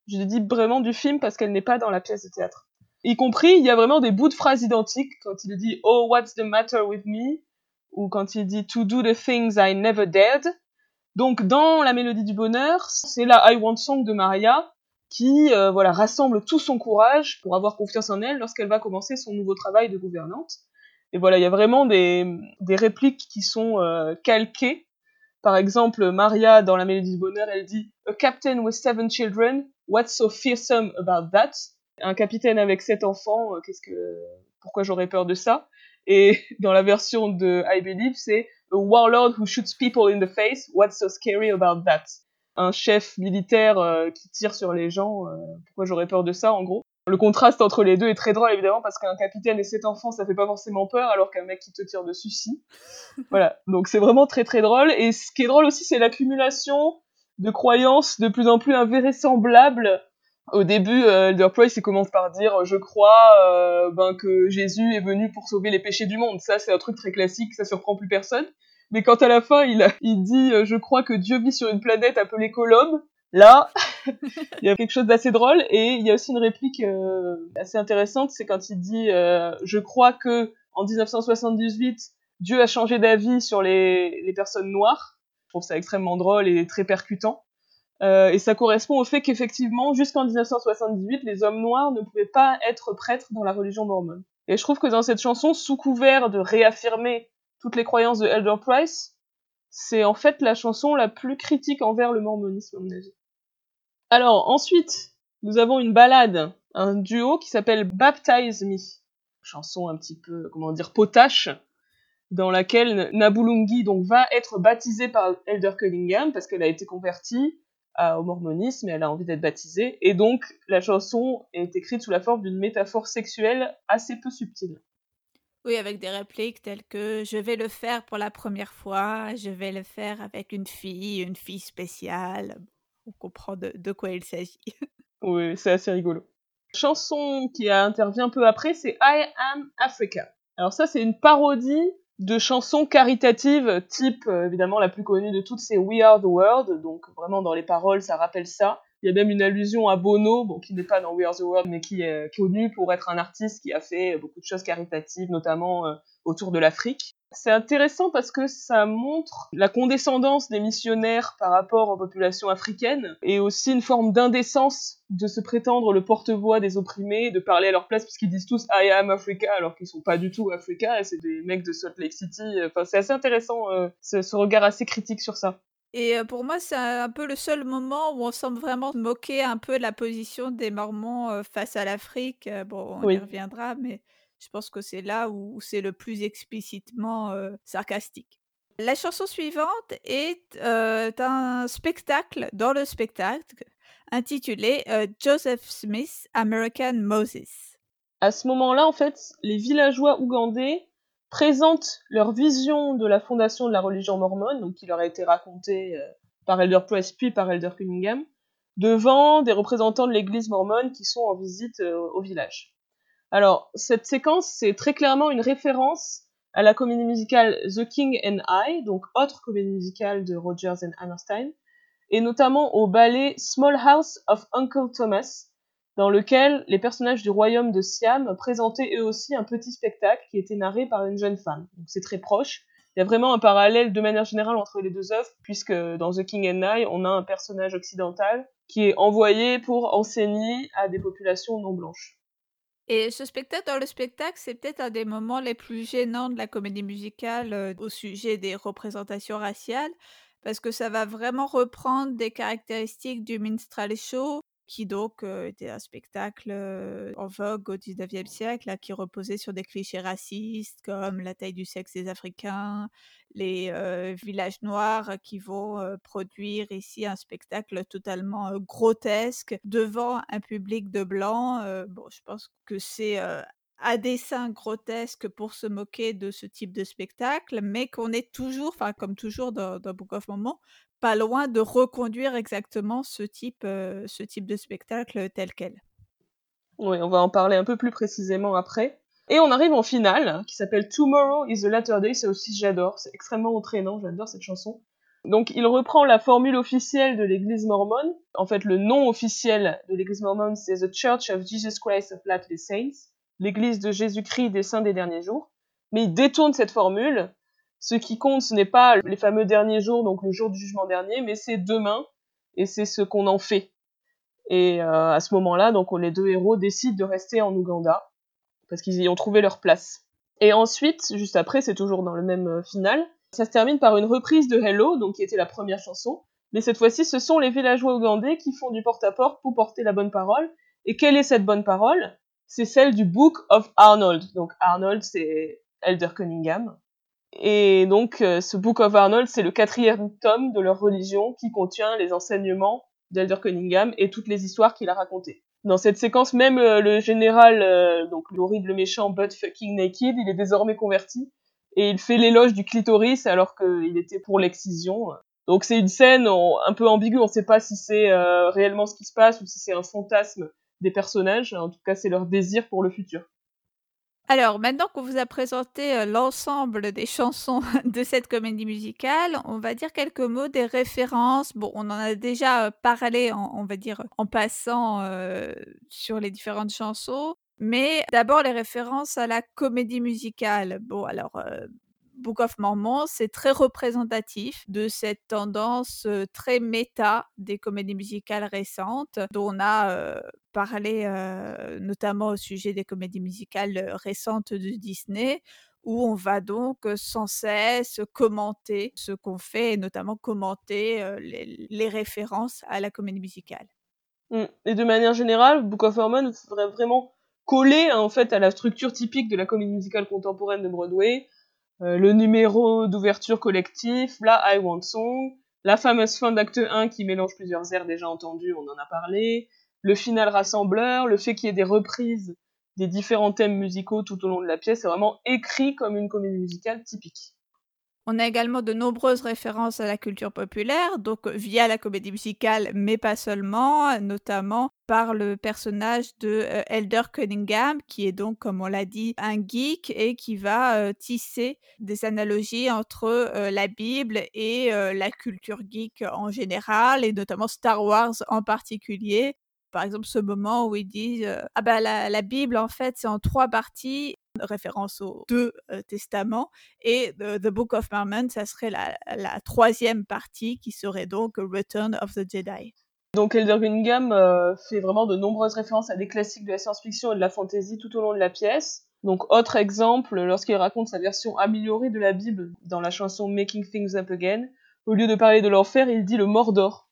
Je dis vraiment du film parce qu'elle n'est pas dans la pièce de théâtre. Y compris, il y a vraiment des bouts de phrases identiques quand il dit Oh, what's the matter with me? Ou quand il dit To do the things I never dared. Donc, dans la mélodie du bonheur, c'est la I Want Song de Maria qui euh, voilà rassemble tout son courage pour avoir confiance en elle lorsqu'elle va commencer son nouveau travail de gouvernante. Et voilà, il y a vraiment des, répliques qui sont euh, calquées. Par exemple, Maria, dans la Mélodie du Bonheur, elle dit A captain with seven children What's so fearsome about that? Un capitaine avec sept enfants, euh, qu'est-ce que, pourquoi j'aurais peur de ça? Et dans la version de I Believe, c'est A warlord who shoots people in the face. What's so scary about that? Un chef militaire euh, qui tire sur les gens. Euh, pourquoi j'aurais peur de ça, en gros? Le contraste entre les deux est très drôle, évidemment, parce qu'un capitaine et sept enfants, ça fait pas forcément peur, alors qu'un mec qui te tire dessus, si. voilà. Donc c'est vraiment très très drôle. Et ce qui est drôle aussi, c'est l'accumulation de croyances de plus en plus invraisemblables. Au début, euh, Elder Price il commence par dire je crois euh, ben, que Jésus est venu pour sauver les péchés du monde. Ça c'est un truc très classique, ça surprend plus personne. Mais quand à la fin il, il dit euh, je crois que Dieu vit sur une planète appelée Colombe, là il y a quelque chose d'assez drôle et il y a aussi une réplique euh, assez intéressante, c'est quand il dit je crois que en 1978 Dieu a changé d'avis sur les, les personnes noires trouve ça extrêmement drôle et très percutant. Euh, et ça correspond au fait qu'effectivement, jusqu'en 1978, les hommes noirs ne pouvaient pas être prêtres dans la religion mormone. Et je trouve que dans cette chanson, sous couvert de réaffirmer toutes les croyances de Elder Price, c'est en fait la chanson la plus critique envers le mormonisme, à mon avis. Alors, ensuite, nous avons une balade, un duo qui s'appelle Baptize Me. Chanson un petit peu, comment dire, potache, dans laquelle Nabulungi donc va être baptisée par Elder Cunningham parce qu'elle a été convertie au mormonisme et elle a envie d'être baptisée. Et donc la chanson est écrite sous la forme d'une métaphore sexuelle assez peu subtile. Oui, avec des répliques telles que je vais le faire pour la première fois, je vais le faire avec une fille, une fille spéciale. On comprend de, quoi il s'agit. oui, c'est assez rigolo. Chanson qui intervient peu après, c'est I Am Africa. Alors ça, c'est une parodie de chansons caritatives, type euh, évidemment la plus connue de toutes, c'est We Are the World, donc vraiment dans les paroles ça rappelle ça. Il y a même une allusion à Bono, bon, qui n'est pas dans We Are the World, mais qui est connu pour être un artiste qui a fait beaucoup de choses caritatives, notamment euh, autour de l'Afrique. C'est intéressant parce que ça montre la condescendance des missionnaires par rapport aux populations africaines et aussi une forme d'indécence de se prétendre le porte-voix des opprimés, de parler à leur place puisqu'ils disent tous I am Africa alors qu'ils sont pas du tout Africa et c'est des mecs de Salt Lake City. Enfin, c'est assez intéressant euh, ce, regard assez critique sur ça. Et pour moi, c'est un peu le seul moment où on semble vraiment moquer un peu la position des Mormons face à l'Afrique. Bon, on y reviendra, mais je pense que c'est là où c'est le plus explicitement sarcastique. La chanson suivante est un spectacle dans le spectacle intitulé Joseph Smith American Moses. À ce moment-là, en fait, les villageois ougandais présentent leur vision de la fondation de la religion mormone, donc qui leur a été racontée euh, par Elder Price puis par Elder Cunningham, devant des représentants de l'église mormone qui sont en visite euh, au village. Alors, cette séquence, c'est très clairement une référence à la comédie musicale The King and I, donc autre comédie musicale de Rogers and Hammerstein, et notamment au ballet Small House of Uncle Thomas, dans lequel les personnages du royaume de Siam présentaient eux aussi un petit spectacle qui était narré par une jeune femme. Donc c'est très proche. Il y a vraiment un parallèle de manière générale entre les deux œuvres, puisque dans The King and I, on a un personnage occidental qui est envoyé pour enseigner à des populations non blanches. Et ce spectacle, dans le spectacle, c'est peut-être un des moments les plus gênants de la comédie musicale euh, au sujet des représentations raciales, parce que ça va vraiment reprendre des caractéristiques du minstrel show, qui donc était un spectacle en vogue au 19e siècle, qui reposait sur des clichés racistes comme la taille du sexe des Africains, les villages noirs qui vont produire ici un spectacle totalement grotesque devant un public de blancs. bon, je pense que c'est à dessin grotesque pour se moquer de ce type de spectacle, mais qu'on est toujours, enfin comme toujours dans, dans Book of Moment, pas loin de reconduire exactement ce type, euh, ce type de spectacle tel quel. Oui, on va en parler un peu plus précisément après. Et on arrive en finale, qui s'appelle Tomorrow is the Latter Day, c'est aussi j'adore, c'est extrêmement entraînant, j'adore cette chanson. Donc il reprend la formule officielle de l'église mormone. En fait, le nom officiel de l'église mormone, c'est The Church of Jesus Christ of Latter-day Saints, l'église de Jésus-Christ des saints des derniers jours. Mais il détourne cette formule ce qui compte, ce n'est pas les fameux derniers jours, donc le jour du jugement dernier, mais c'est demain, et c'est ce qu'on en fait. Et euh, à ce moment-là, donc les deux héros décident de rester en Ouganda, parce qu'ils y ont trouvé leur place. Et ensuite, juste après, c'est toujours dans le même euh, final, ça se termine par une reprise de Hello, donc qui était la première chanson, mais cette fois-ci, ce sont les villageois ougandais qui font du porte-à-porte -porte pour porter la bonne parole. Et quelle est cette bonne parole? C'est celle du Book of Arnold. Donc Arnold, c'est Elder Cunningham. Et donc, euh, ce Book of Arnold, c'est le quatrième tome de leur religion qui contient les enseignements d'Elder Cunningham et toutes les histoires qu'il a racontées. Dans cette séquence, même euh, le général, euh, donc l'horrible méchant But Fucking Naked, il est désormais converti et il fait l'éloge du clitoris alors qu'il était pour l'excision. Donc c'est une scène un peu ambiguë, on ne sait pas si c'est réellement ce qui se passe ou si c'est un fantasme des personnages. En tout cas, c'est leur désir pour le futur. Alors, maintenant qu'on vous a présenté l'ensemble des chansons de cette comédie musicale, on va dire quelques mots des références. Bon, on en a déjà parlé, on va dire, en passant sur les différentes chansons. Mais d'abord les références à la comédie musicale. Bon, alors, Book of Mormon, c'est très représentatif de cette tendance très méta des comédies musicales récentes, dont on a parlé notamment au sujet des comédies musicales récentes de Disney, où on va donc sans cesse commenter ce qu'on fait, et notamment commenter les, références à la comédie musicale. Mmh. Et de manière générale, Book of Mormon faudrait vraiment coller en fait à la structure typique de la comédie musicale contemporaine de Broadway, euh, le numéro d'ouverture collectif, la I Want Song, la fameuse fin d'acte 1 qui mélange plusieurs airs déjà entendus, on en a parlé, le final rassembleur, le fait qu'il y ait des reprises des différents thèmes musicaux tout au long de la pièce, c'est vraiment écrit comme une comédie musicale typique. On a également de nombreuses références à la culture populaire, donc via la comédie musicale, mais pas seulement, notamment par le personnage de euh, Elder Cunningham, qui est donc, comme on l'a dit, un geek et qui va euh, tisser des analogies entre euh, la Bible et la culture geek en général, et notamment Star Wars en particulier. Par exemple, ce moment où ils disent Ah ben la Bible, en fait, c'est en trois parties référence aux deux testaments, et the, Book of Mormon, ça serait la, troisième partie qui serait donc Return of the Jedi. Donc Elder Cunningham fait vraiment de nombreuses références à des classiques de la science-fiction et de la fantasy tout au long de la pièce. Donc autre exemple, lorsqu'il raconte sa version améliorée de la Bible dans la chanson Making Things Up Again, au lieu de parler de l'enfer, il dit le Mordor.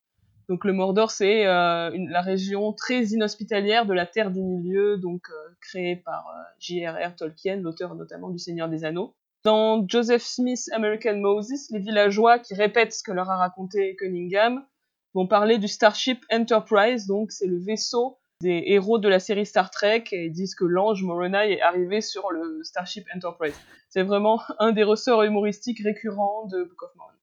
Donc le Mordor, c'est euh, la région très inhospitalière de la Terre du Milieu, donc euh, créée par euh, J.R.R. Tolkien, l'auteur notamment du Seigneur des Anneaux. Dans Joseph Smith's American Moses, les villageois qui répètent ce que leur a raconté Cunningham vont parler du Starship Enterprise, donc c'est le vaisseau des héros de la série Star Trek et disent que l'ange Moroni est arrivé sur le Starship Enterprise. C'est vraiment un des ressorts humoristiques récurrents de Book of Mormon.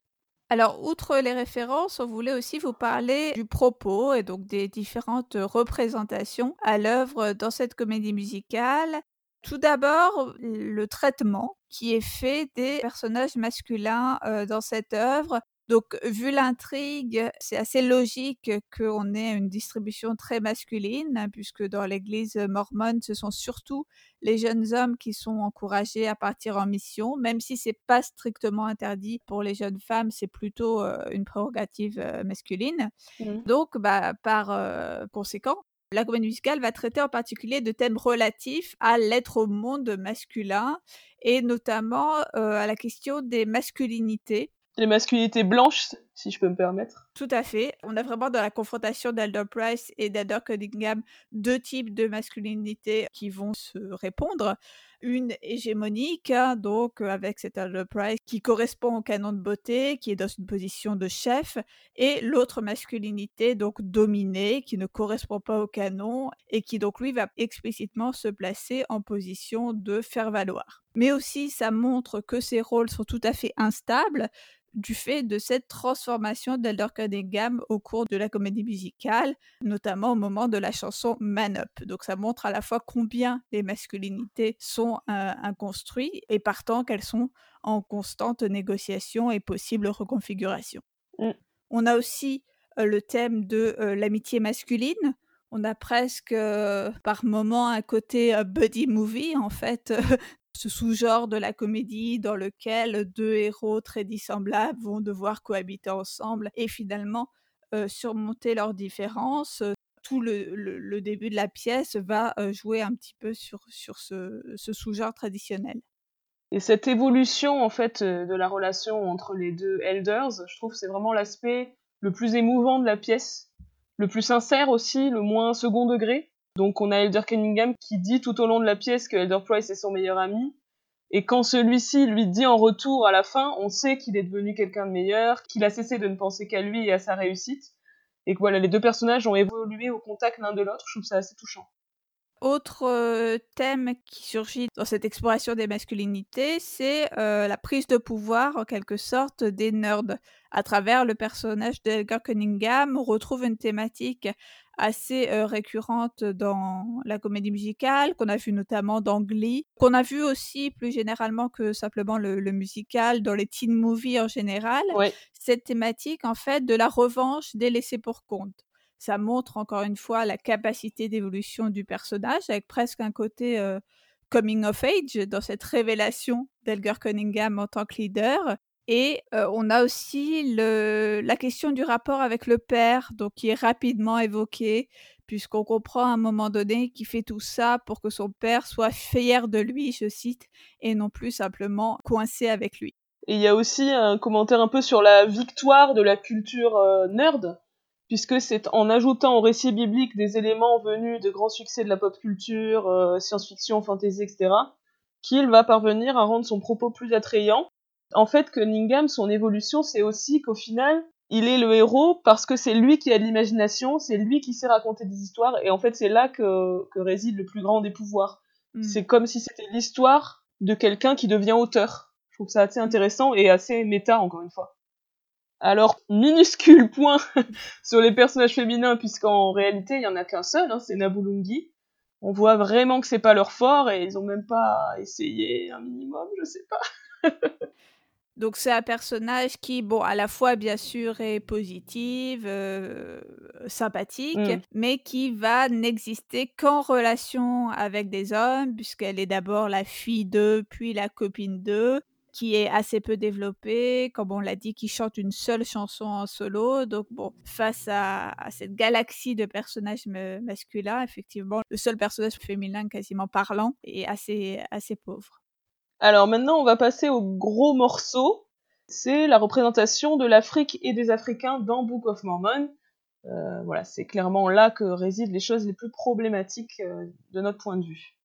Alors, outre les références, on voulait aussi vous parler du propos et donc des différentes représentations à l'œuvre dans cette comédie musicale. Tout d'abord, le traitement qui est fait des personnages masculins euh, dans cette œuvre. Donc, vu l'intrigue, c'est assez logique qu'on ait une distribution très masculine, hein, puisque dans l'Église mormone, ce sont surtout les jeunes hommes qui sont encouragés à partir en mission, même si c'est pas strictement interdit pour les jeunes femmes, c'est plutôt une prérogative masculine. Mmh. Donc, bah, par conséquent, la comédie musicale va traiter en particulier de thèmes relatifs à l'être au monde masculin et notamment à la question des masculinités les masculinités blanches, si je peux me permettre. Tout à fait. On a vraiment dans la confrontation d'Elder Price et d'Elder Cunningham deux types de masculinité qui vont se répondre. Une hégémonique, hein, donc euh, avec cet Elder Price qui correspond au canon de beauté, qui est dans une position de chef, et l'autre masculinité, donc dominée, qui ne correspond pas au canon et qui donc lui va explicitement se placer en position de faire valoir. Mais aussi, ça montre que ces rôles sont tout à fait instables, du fait de cette transformation d'Elder Cunningham au cours de la comédie musicale, notamment au moment de la chanson Man Up. Donc ça montre à la fois combien les masculinités sont euh, inconstruites et partant qu'elles sont en constante négociation et possible reconfiguration. Mm. On a aussi euh, le thème de euh, l'amitié masculine. On a presque par moment un côté buddy movie en fait ce sous-genre de la comédie dans lequel deux héros très dissemblables vont devoir cohabiter ensemble et finalement surmonter leurs différences. Tout le, début de la pièce va jouer un petit peu sur, sur ce, ce sous-genre traditionnel. Et cette évolution en fait de la relation entre les deux elders, je trouve c'est vraiment l'aspect le plus émouvant de la pièce, le plus sincère aussi, le moins second degré, donc on a Elder Cunningham qui dit tout au long de la pièce que Elder Price est son meilleur ami. Et quand celui-ci lui dit en retour à la fin, on sait qu'il est devenu quelqu'un de meilleur, qu'il a cessé de ne penser qu'à lui et à sa réussite. Et que voilà, les deux personnages ont évolué au contact l'un de l'autre. Je trouve ça assez touchant. Autre euh, thème qui surgit dans cette exploration des masculinités, c'est euh, la prise de pouvoir en quelque sorte des nerds. À travers le personnage d'Elgar Cunningham, on retrouve une thématique assez récurrente dans la comédie musicale, qu'on a vu notamment dans Glee, qu'on a vu aussi plus généralement que simplement le, musical, dans les teen movies en général. Cette thématique, en fait, de la revanche des laissés pour compte. Ça montre encore une fois la capacité d'évolution du personnage, avec presque un côté coming of age dans cette révélation d'Elgar Cunningham en tant que leader. Et on a aussi la question du rapport avec le père, donc qui est rapidement évoqué, puisqu'on comprend à un moment donné qu'il fait tout ça pour que son père soit fier de lui, je cite, et non plus simplement coincé avec lui. Et il y a aussi un commentaire un peu sur la victoire de la culture nerd, puisque c'est en ajoutant au récit biblique des éléments venus de grands succès de la pop culture, science-fiction, fantasy, etc., qu'il va parvenir à rendre son propos plus attrayant en fait, Cunningham, son évolution, c'est aussi qu'au final, il est le héros parce que c'est lui qui a de l'imagination, c'est lui qui sait raconter des histoires, et en fait, c'est là que, réside le plus grand des pouvoirs. Hmm. C'est comme si c'était l'histoire de quelqu'un qui devient auteur. Je trouve ça assez intéressant et assez méta, encore une fois. Alors, minuscule point sur les personnages féminins, puisqu'en réalité, il y en a qu'un seul, hein, c'est Nabulungi. On voit vraiment que c'est pas leur fort et ils ont même pas essayé un minimum, je sais pas. Donc c'est un personnage qui, bon, à la fois bien sûr est positive, euh, sympathique, mmh. mais qui va n'exister qu'en relation avec des hommes, puisqu'elle est d'abord la fille d'eux, puis la copine d'eux, qui est assez peu développée, comme on l'a dit, qui chante une seule chanson en solo. Donc bon, face à, cette galaxie de personnages masculins, effectivement, le seul personnage féminin quasiment parlant est assez, assez pauvre. Alors maintenant, on va passer au gros morceau. c'est la représentation de l'Afrique et des Africains dans Book of Mormon. Euh, voilà, c'est clairement là que résident les choses les plus problématiques euh, de notre point de vue.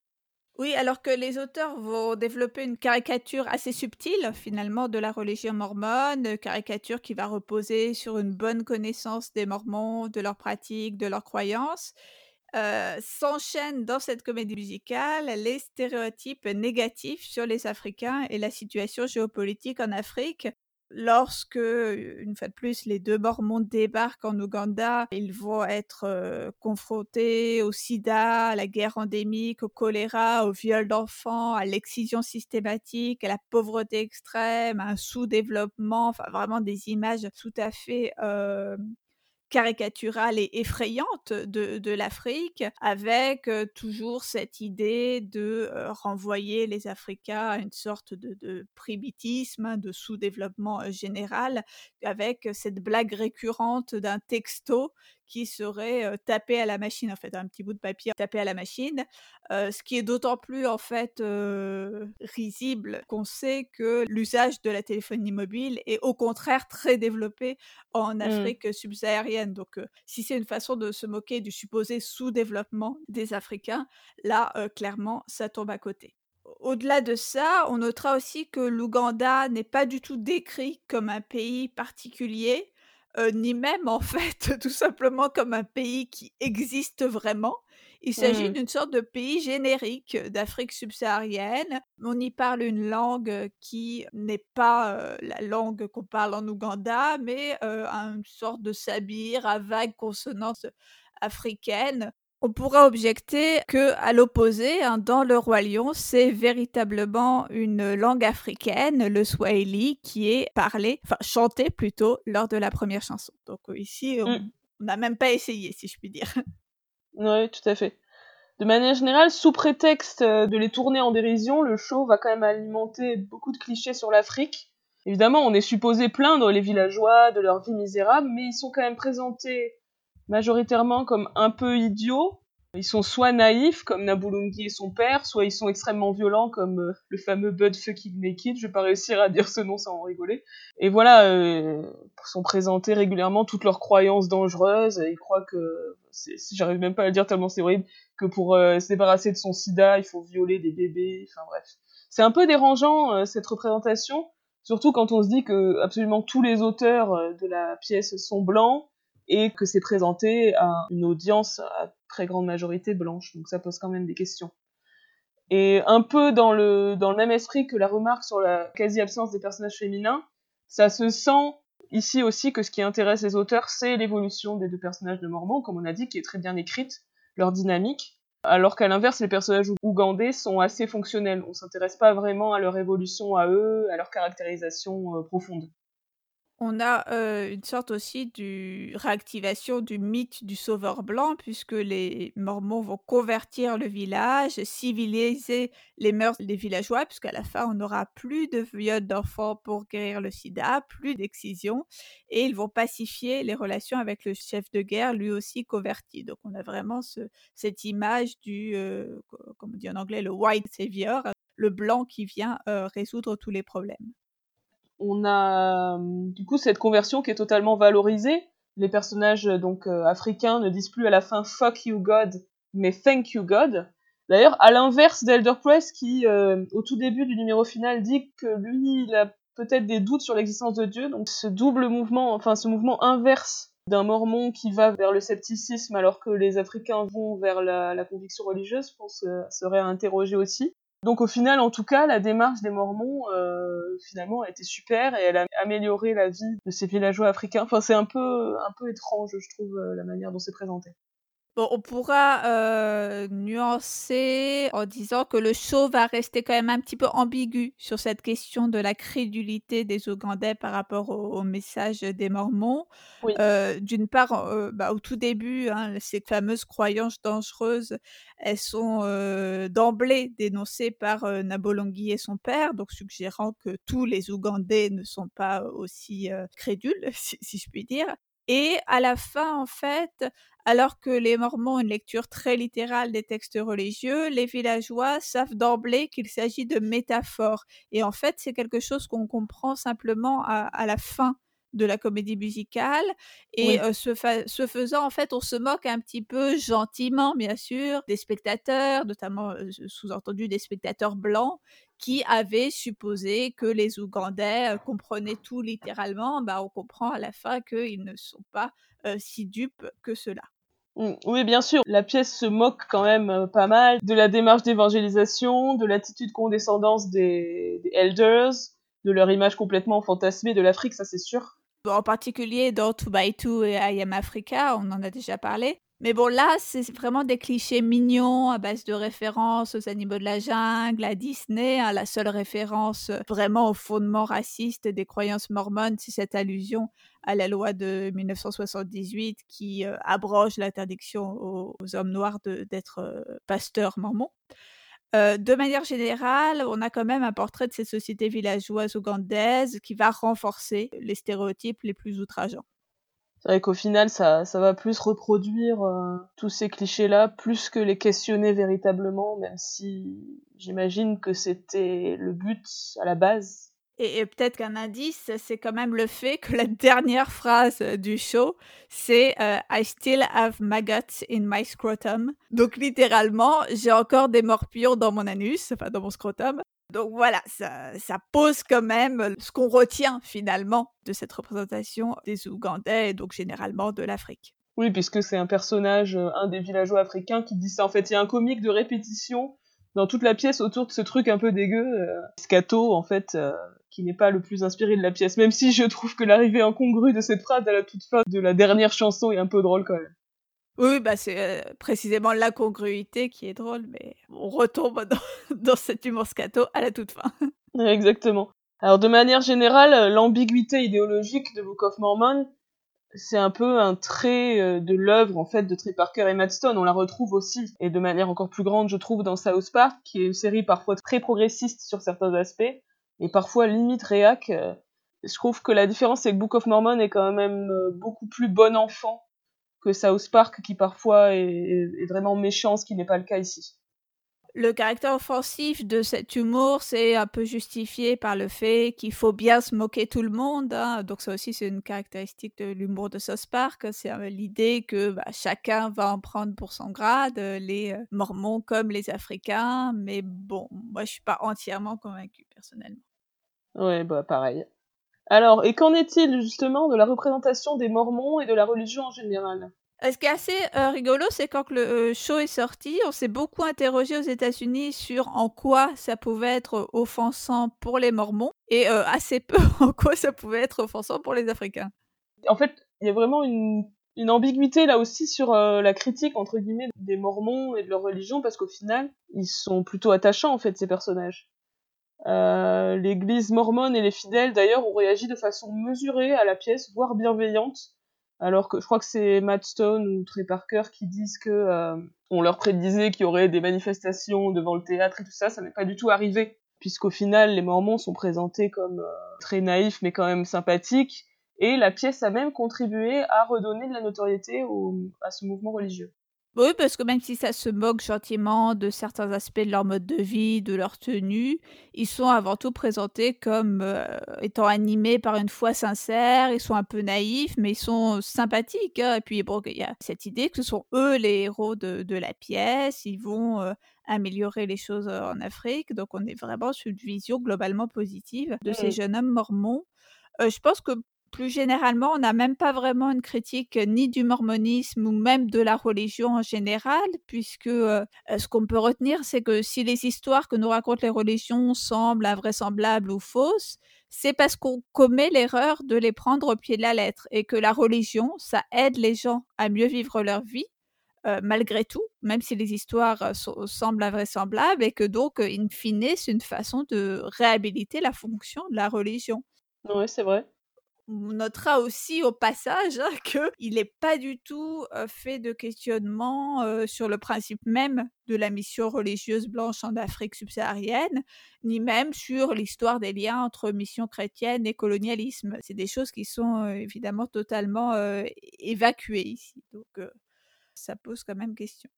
Oui, alors que les auteurs vont développer une caricature assez subtile finalement de la religion mormone, caricature qui va reposer sur une bonne connaissance des Mormons, de leurs pratiques, de leurs croyances, euh, s'enchaînent dans cette comédie musicale les stéréotypes négatifs sur les Africains et la situation géopolitique en Afrique. Lorsque, une fois de plus, les deux Mormons débarquent en Ouganda, ils vont être euh, confrontés au sida, à la guerre endémique, au choléra, au viol d'enfants, à l'excision systématique, à la pauvreté extrême, à un sous-développement, enfin vraiment des images tout à fait euh, caricaturale et effrayante de, l'Afrique, avec toujours cette idée de renvoyer les Africains à une sorte de, de primitisme, hein, de sous-développement général, avec cette blague récurrente d'un texto qui serait tapé à la machine, en fait, un petit bout de papier tapé à la machine, ce qui est d'autant plus en fait risible qu'on sait que l'usage de la téléphonie mobile est au contraire très développé en mmh. Afrique subsaharienne. Donc, si c'est une façon de se moquer du supposé sous-développement des Africains, là, clairement, ça tombe à côté. Au-delà de ça, on notera aussi que l'Ouganda n'est pas du tout décrit comme un pays particulier, ni même en fait tout simplement comme un pays qui existe vraiment. Il s'agit mmh. d'une sorte de pays générique d'Afrique subsaharienne. On y parle une langue qui n'est pas la langue qu'on parle en Ouganda, mais une sorte de sabir à vagues consonances africaines. On pourra objecter que, à l'opposé, hein, dans le roi lion, c'est véritablement une langue africaine, le swahili, qui est parlée, enfin chantée plutôt, lors de la première chanson. Donc ici, on mmh. n'a même pas essayé, si je puis dire. Oui, tout à fait. De manière générale, sous prétexte euh, de les tourner en dérision, le show va quand même alimenter beaucoup de clichés sur l'Afrique. Évidemment, on est supposé plaindre les villageois de leur vie misérable, mais ils sont quand même présentés majoritairement comme un peu idiots. Ils sont soit naïfs, comme Nabulungi et son père, soit ils sont extrêmement violents, comme euh, le fameux Bud Fucking Naked. Je vais pas réussir à dire ce nom sans en rigoler. Et voilà, euh, sont présentés régulièrement toutes leurs croyances dangereuses. ils croient que, si j'arrive même pas à le dire tellement c'est horrible, que pour euh, se débarrasser de son sida, il faut violer des bébés. Enfin bref, c'est un peu dérangeant euh, cette représentation, surtout quand on se dit que absolument tous les auteurs de la pièce sont blancs et que c'est présenté à une audience à très grande majorité blanche. Donc ça pose quand même des questions. Et un peu dans le, dans le même esprit que la remarque sur la quasi-absence des personnages féminins, ça se sent ici aussi que ce qui intéresse les auteurs, c'est l'évolution des deux personnages de Mormon, comme on a dit, qui est très bien écrite, leur dynamique, alors qu'à l'inverse, les personnages ougandais sont assez fonctionnels. On s'intéresse pas vraiment à leur évolution à eux, à leur caractérisation euh, profonde. On a une sorte aussi de réactivation du mythe du sauveur blanc, puisque les Mormons vont convertir le village, civiliser les mœurs des villageois, puisqu'à la fin, on n'aura plus de viol d'enfants pour guérir le sida, plus d'excision, et ils vont pacifier les relations avec le chef de guerre, lui aussi converti. Donc on a vraiment cette image du, comme on dit en anglais, le white savior, le blanc qui vient résoudre tous les problèmes on a du coup cette conversion qui est totalement valorisée. Les personnages donc euh, africains ne disent plus à la fin fuck you God, mais thank you God. D'ailleurs, à l'inverse d'Elder Press qui, euh, au tout début du numéro final, dit que lui, il a peut-être des doutes sur l'existence de Dieu. Donc ce double mouvement, enfin ce mouvement inverse d'un mormon qui va vers le scepticisme alors que les Africains vont vers la, conviction religieuse, je pense, euh, serait à interroger aussi. Donc au final, en tout cas, la démarche des Mormons, euh, finalement, a été super et elle a amélioré la vie de ces villageois africains. Enfin, c'est un peu, un peu étrange, je trouve, euh, la manière dont c'est présenté. Bon, on pourra euh, nuancer en disant que le show va rester quand même un petit peu ambigu sur cette question de la crédulité des Ougandais par rapport au, message des Mormons. Euh, d'une part, euh, bah, au tout début, hein, ces fameuses croyances dangereuses, elles sont d'emblée dénoncées par Nabolongi et son père, donc suggérant que tous les Ougandais ne sont pas aussi crédules, si, je puis dire. Et à la fin, en fait, alors que les Mormons ont une lecture très littérale des textes religieux, les villageois savent d'emblée qu'il s'agit de métaphores. Et en fait, c'est quelque chose qu'on comprend simplement à, à la fin de la comédie musicale. Et ce, ce, faisant, en fait, on se moque un petit peu gentiment, bien sûr, des spectateurs, notamment sous-entendu des spectateurs blancs, qui avaient supposé que les Ougandais comprenaient tout littéralement. Bah, on comprend à la fin qu'ils ne sont pas si dupes que cela. Mmh, oui, bien sûr, la pièce se moque quand même pas mal de la démarche d'évangélisation, de l'attitude condescendance des, des elders, de leur image complètement fantasmée de l'Afrique, ça c'est sûr en particulier dans Two by Two et I Am Africa, on en a déjà parlé. Mais bon, là, c'est vraiment des clichés mignons à base de références aux animaux de la jungle, à Disney. Hein. la seule référence vraiment au fondement raciste des croyances mormones, c'est cette allusion à la loi de 1978 qui euh, abroge l'interdiction aux, hommes noirs d'être euh, pasteurs mormons de manière générale, on a quand même un portrait de ces sociétés villageoises ougandaises qui va renforcer les stéréotypes les plus outrageants. C'est vrai qu'au final, ça, ça va plus reproduire tous ces clichés-là, plus que les questionner véritablement, même si j'imagine que c'était le but à la base. Et, peut-être qu'un indice, c'est quand même le fait que la dernière phrase du show, c'est euh, I still have maggots in my scrotum. Donc littéralement, j'ai encore des morpions dans mon anus, enfin dans mon scrotum. Donc voilà, ça, pose quand même ce qu'on retient finalement de cette représentation des Ougandais et donc généralement de l'Afrique. Oui, puisque c'est un personnage, euh, un des villageois africains qui dit ça. En fait, il y a un comique de répétition dans toute la pièce autour de ce truc un peu dégueu. Euh, Scato, en fait, qui n'est pas le plus inspiré de la pièce, même si je trouve que l'arrivée incongrue de cette phrase à la toute fin de la dernière chanson est un peu drôle quand même. Oui, bah c'est euh, précisément l'incongruité qui est drôle, mais on retombe dans, dans cet humour scato à la toute fin. Exactement. Alors de manière générale, l'ambiguïté idéologique de Book of Mormon, c'est un peu un trait de l'œuvre en fait de Trey Parker et Matt Stone. On la retrouve aussi, et de manière encore plus grande, je trouve, dans South Park, qui est une série parfois très progressiste sur certains aspects, et parfois limite réac. Je trouve que la différence c'est que Book of Mormon est quand même beaucoup plus bon enfant que South Park qui parfois est, vraiment méchant, ce qui n'est pas le cas ici. Le caractère offensif de cet humour, c'est un peu justifié par le fait qu'il faut bien se moquer tout le monde. Hein. Donc ça aussi, c'est une caractéristique de l'humour de South Park. C'est euh, l'idée que bah, chacun va en prendre pour son grade, les Mormons comme les Africains. Mais bon, moi, je suis pas entièrement convaincue personnellement. Ouais, bah pareil. Alors, et qu'en est-il justement de la représentation des Mormons et de la religion en général? Euh, Ce qui est assez euh, rigolo, c'est quand le euh, show est sorti, on s'est beaucoup interrogé aux États-Unis sur en quoi ça pouvait être offensant pour les Mormons et assez peu en quoi ça pouvait être offensant pour les Africains. En fait, il y a vraiment une, une ambiguïté là aussi sur la critique entre guillemets des Mormons et de leur religion parce qu'au final, ils sont plutôt attachants en fait ces personnages. Euh, L'église mormone et les fidèles d'ailleurs ont réagi de façon mesurée à la pièce, voire bienveillante, alors que je crois que c'est Matt Stone ou Trey Parker qui disent que euh, on leur prédisait qu'il y aurait des manifestations devant le théâtre et tout ça, ça n'est pas du tout arrivé, puisqu'au final les Mormons sont présentés comme euh, très naïfs mais quand même sympathiques, et la pièce a même contribué à redonner de la notoriété au, à ce mouvement religieux. Oui, parce que même si ça se moque gentiment de certains aspects de leur mode de vie, de leur tenue, ils sont avant tout présentés comme euh, étant animés par une foi sincère, ils sont un peu naïfs, mais ils sont sympathiques. Hein. Et puis, bon, il y a cette idée que ce sont eux les héros de, la pièce, ils vont euh, améliorer les choses euh, en Afrique. Donc, on est vraiment sur une vision globalement positive de ces mmh. jeunes hommes mormons. je pense que plus généralement, on n'a même pas vraiment une critique ni du mormonisme ou même de la religion en général, puisque ce qu'on peut retenir, c'est que si les histoires que nous racontent les religions semblent invraisemblables ou fausses, c'est parce qu'on commet l'erreur de les prendre au pied de la lettre et que la religion, ça aide les gens à mieux vivre leur vie. malgré tout, même si les histoires semblent invraisemblables, et que donc, in fine, c'est une façon de réhabiliter la fonction de la religion. Oui, c'est vrai. On notera aussi au passage hein, qu'il n'est pas du tout fait de questionnement sur le principe même de la mission religieuse blanche en Afrique subsaharienne, ni même sur l'histoire des liens entre mission chrétienne et colonialisme. C'est des choses qui sont évidemment totalement évacuées ici. Donc ça pose quand même question.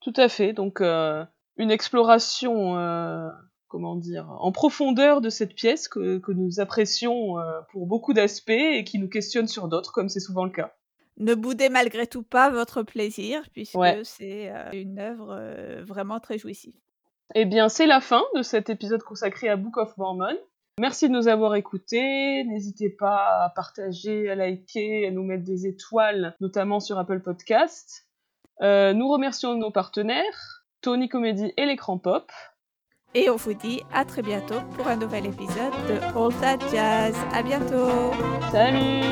Tout à fait. Donc une exploration comment dire, en profondeur de cette pièce que, nous apprécions euh, pour beaucoup d'aspects et qui nous questionne sur d'autres, comme c'est souvent le cas. Ne boudez malgré tout pas votre plaisir, puisque c'est euh, une œuvre euh, vraiment très jouissive. Eh bien, c'est la fin de cet épisode consacré à Book of Mormon. Merci de nous avoir écoutés. N'hésitez pas à partager, à liker, à nous mettre des étoiles, notamment sur Apple Podcast. nous remercions nos partenaires, Tony Comedy et l'écran pop. Et on vous dit à très bientôt pour un nouvel épisode de All That Jazz. À bientôt. Salut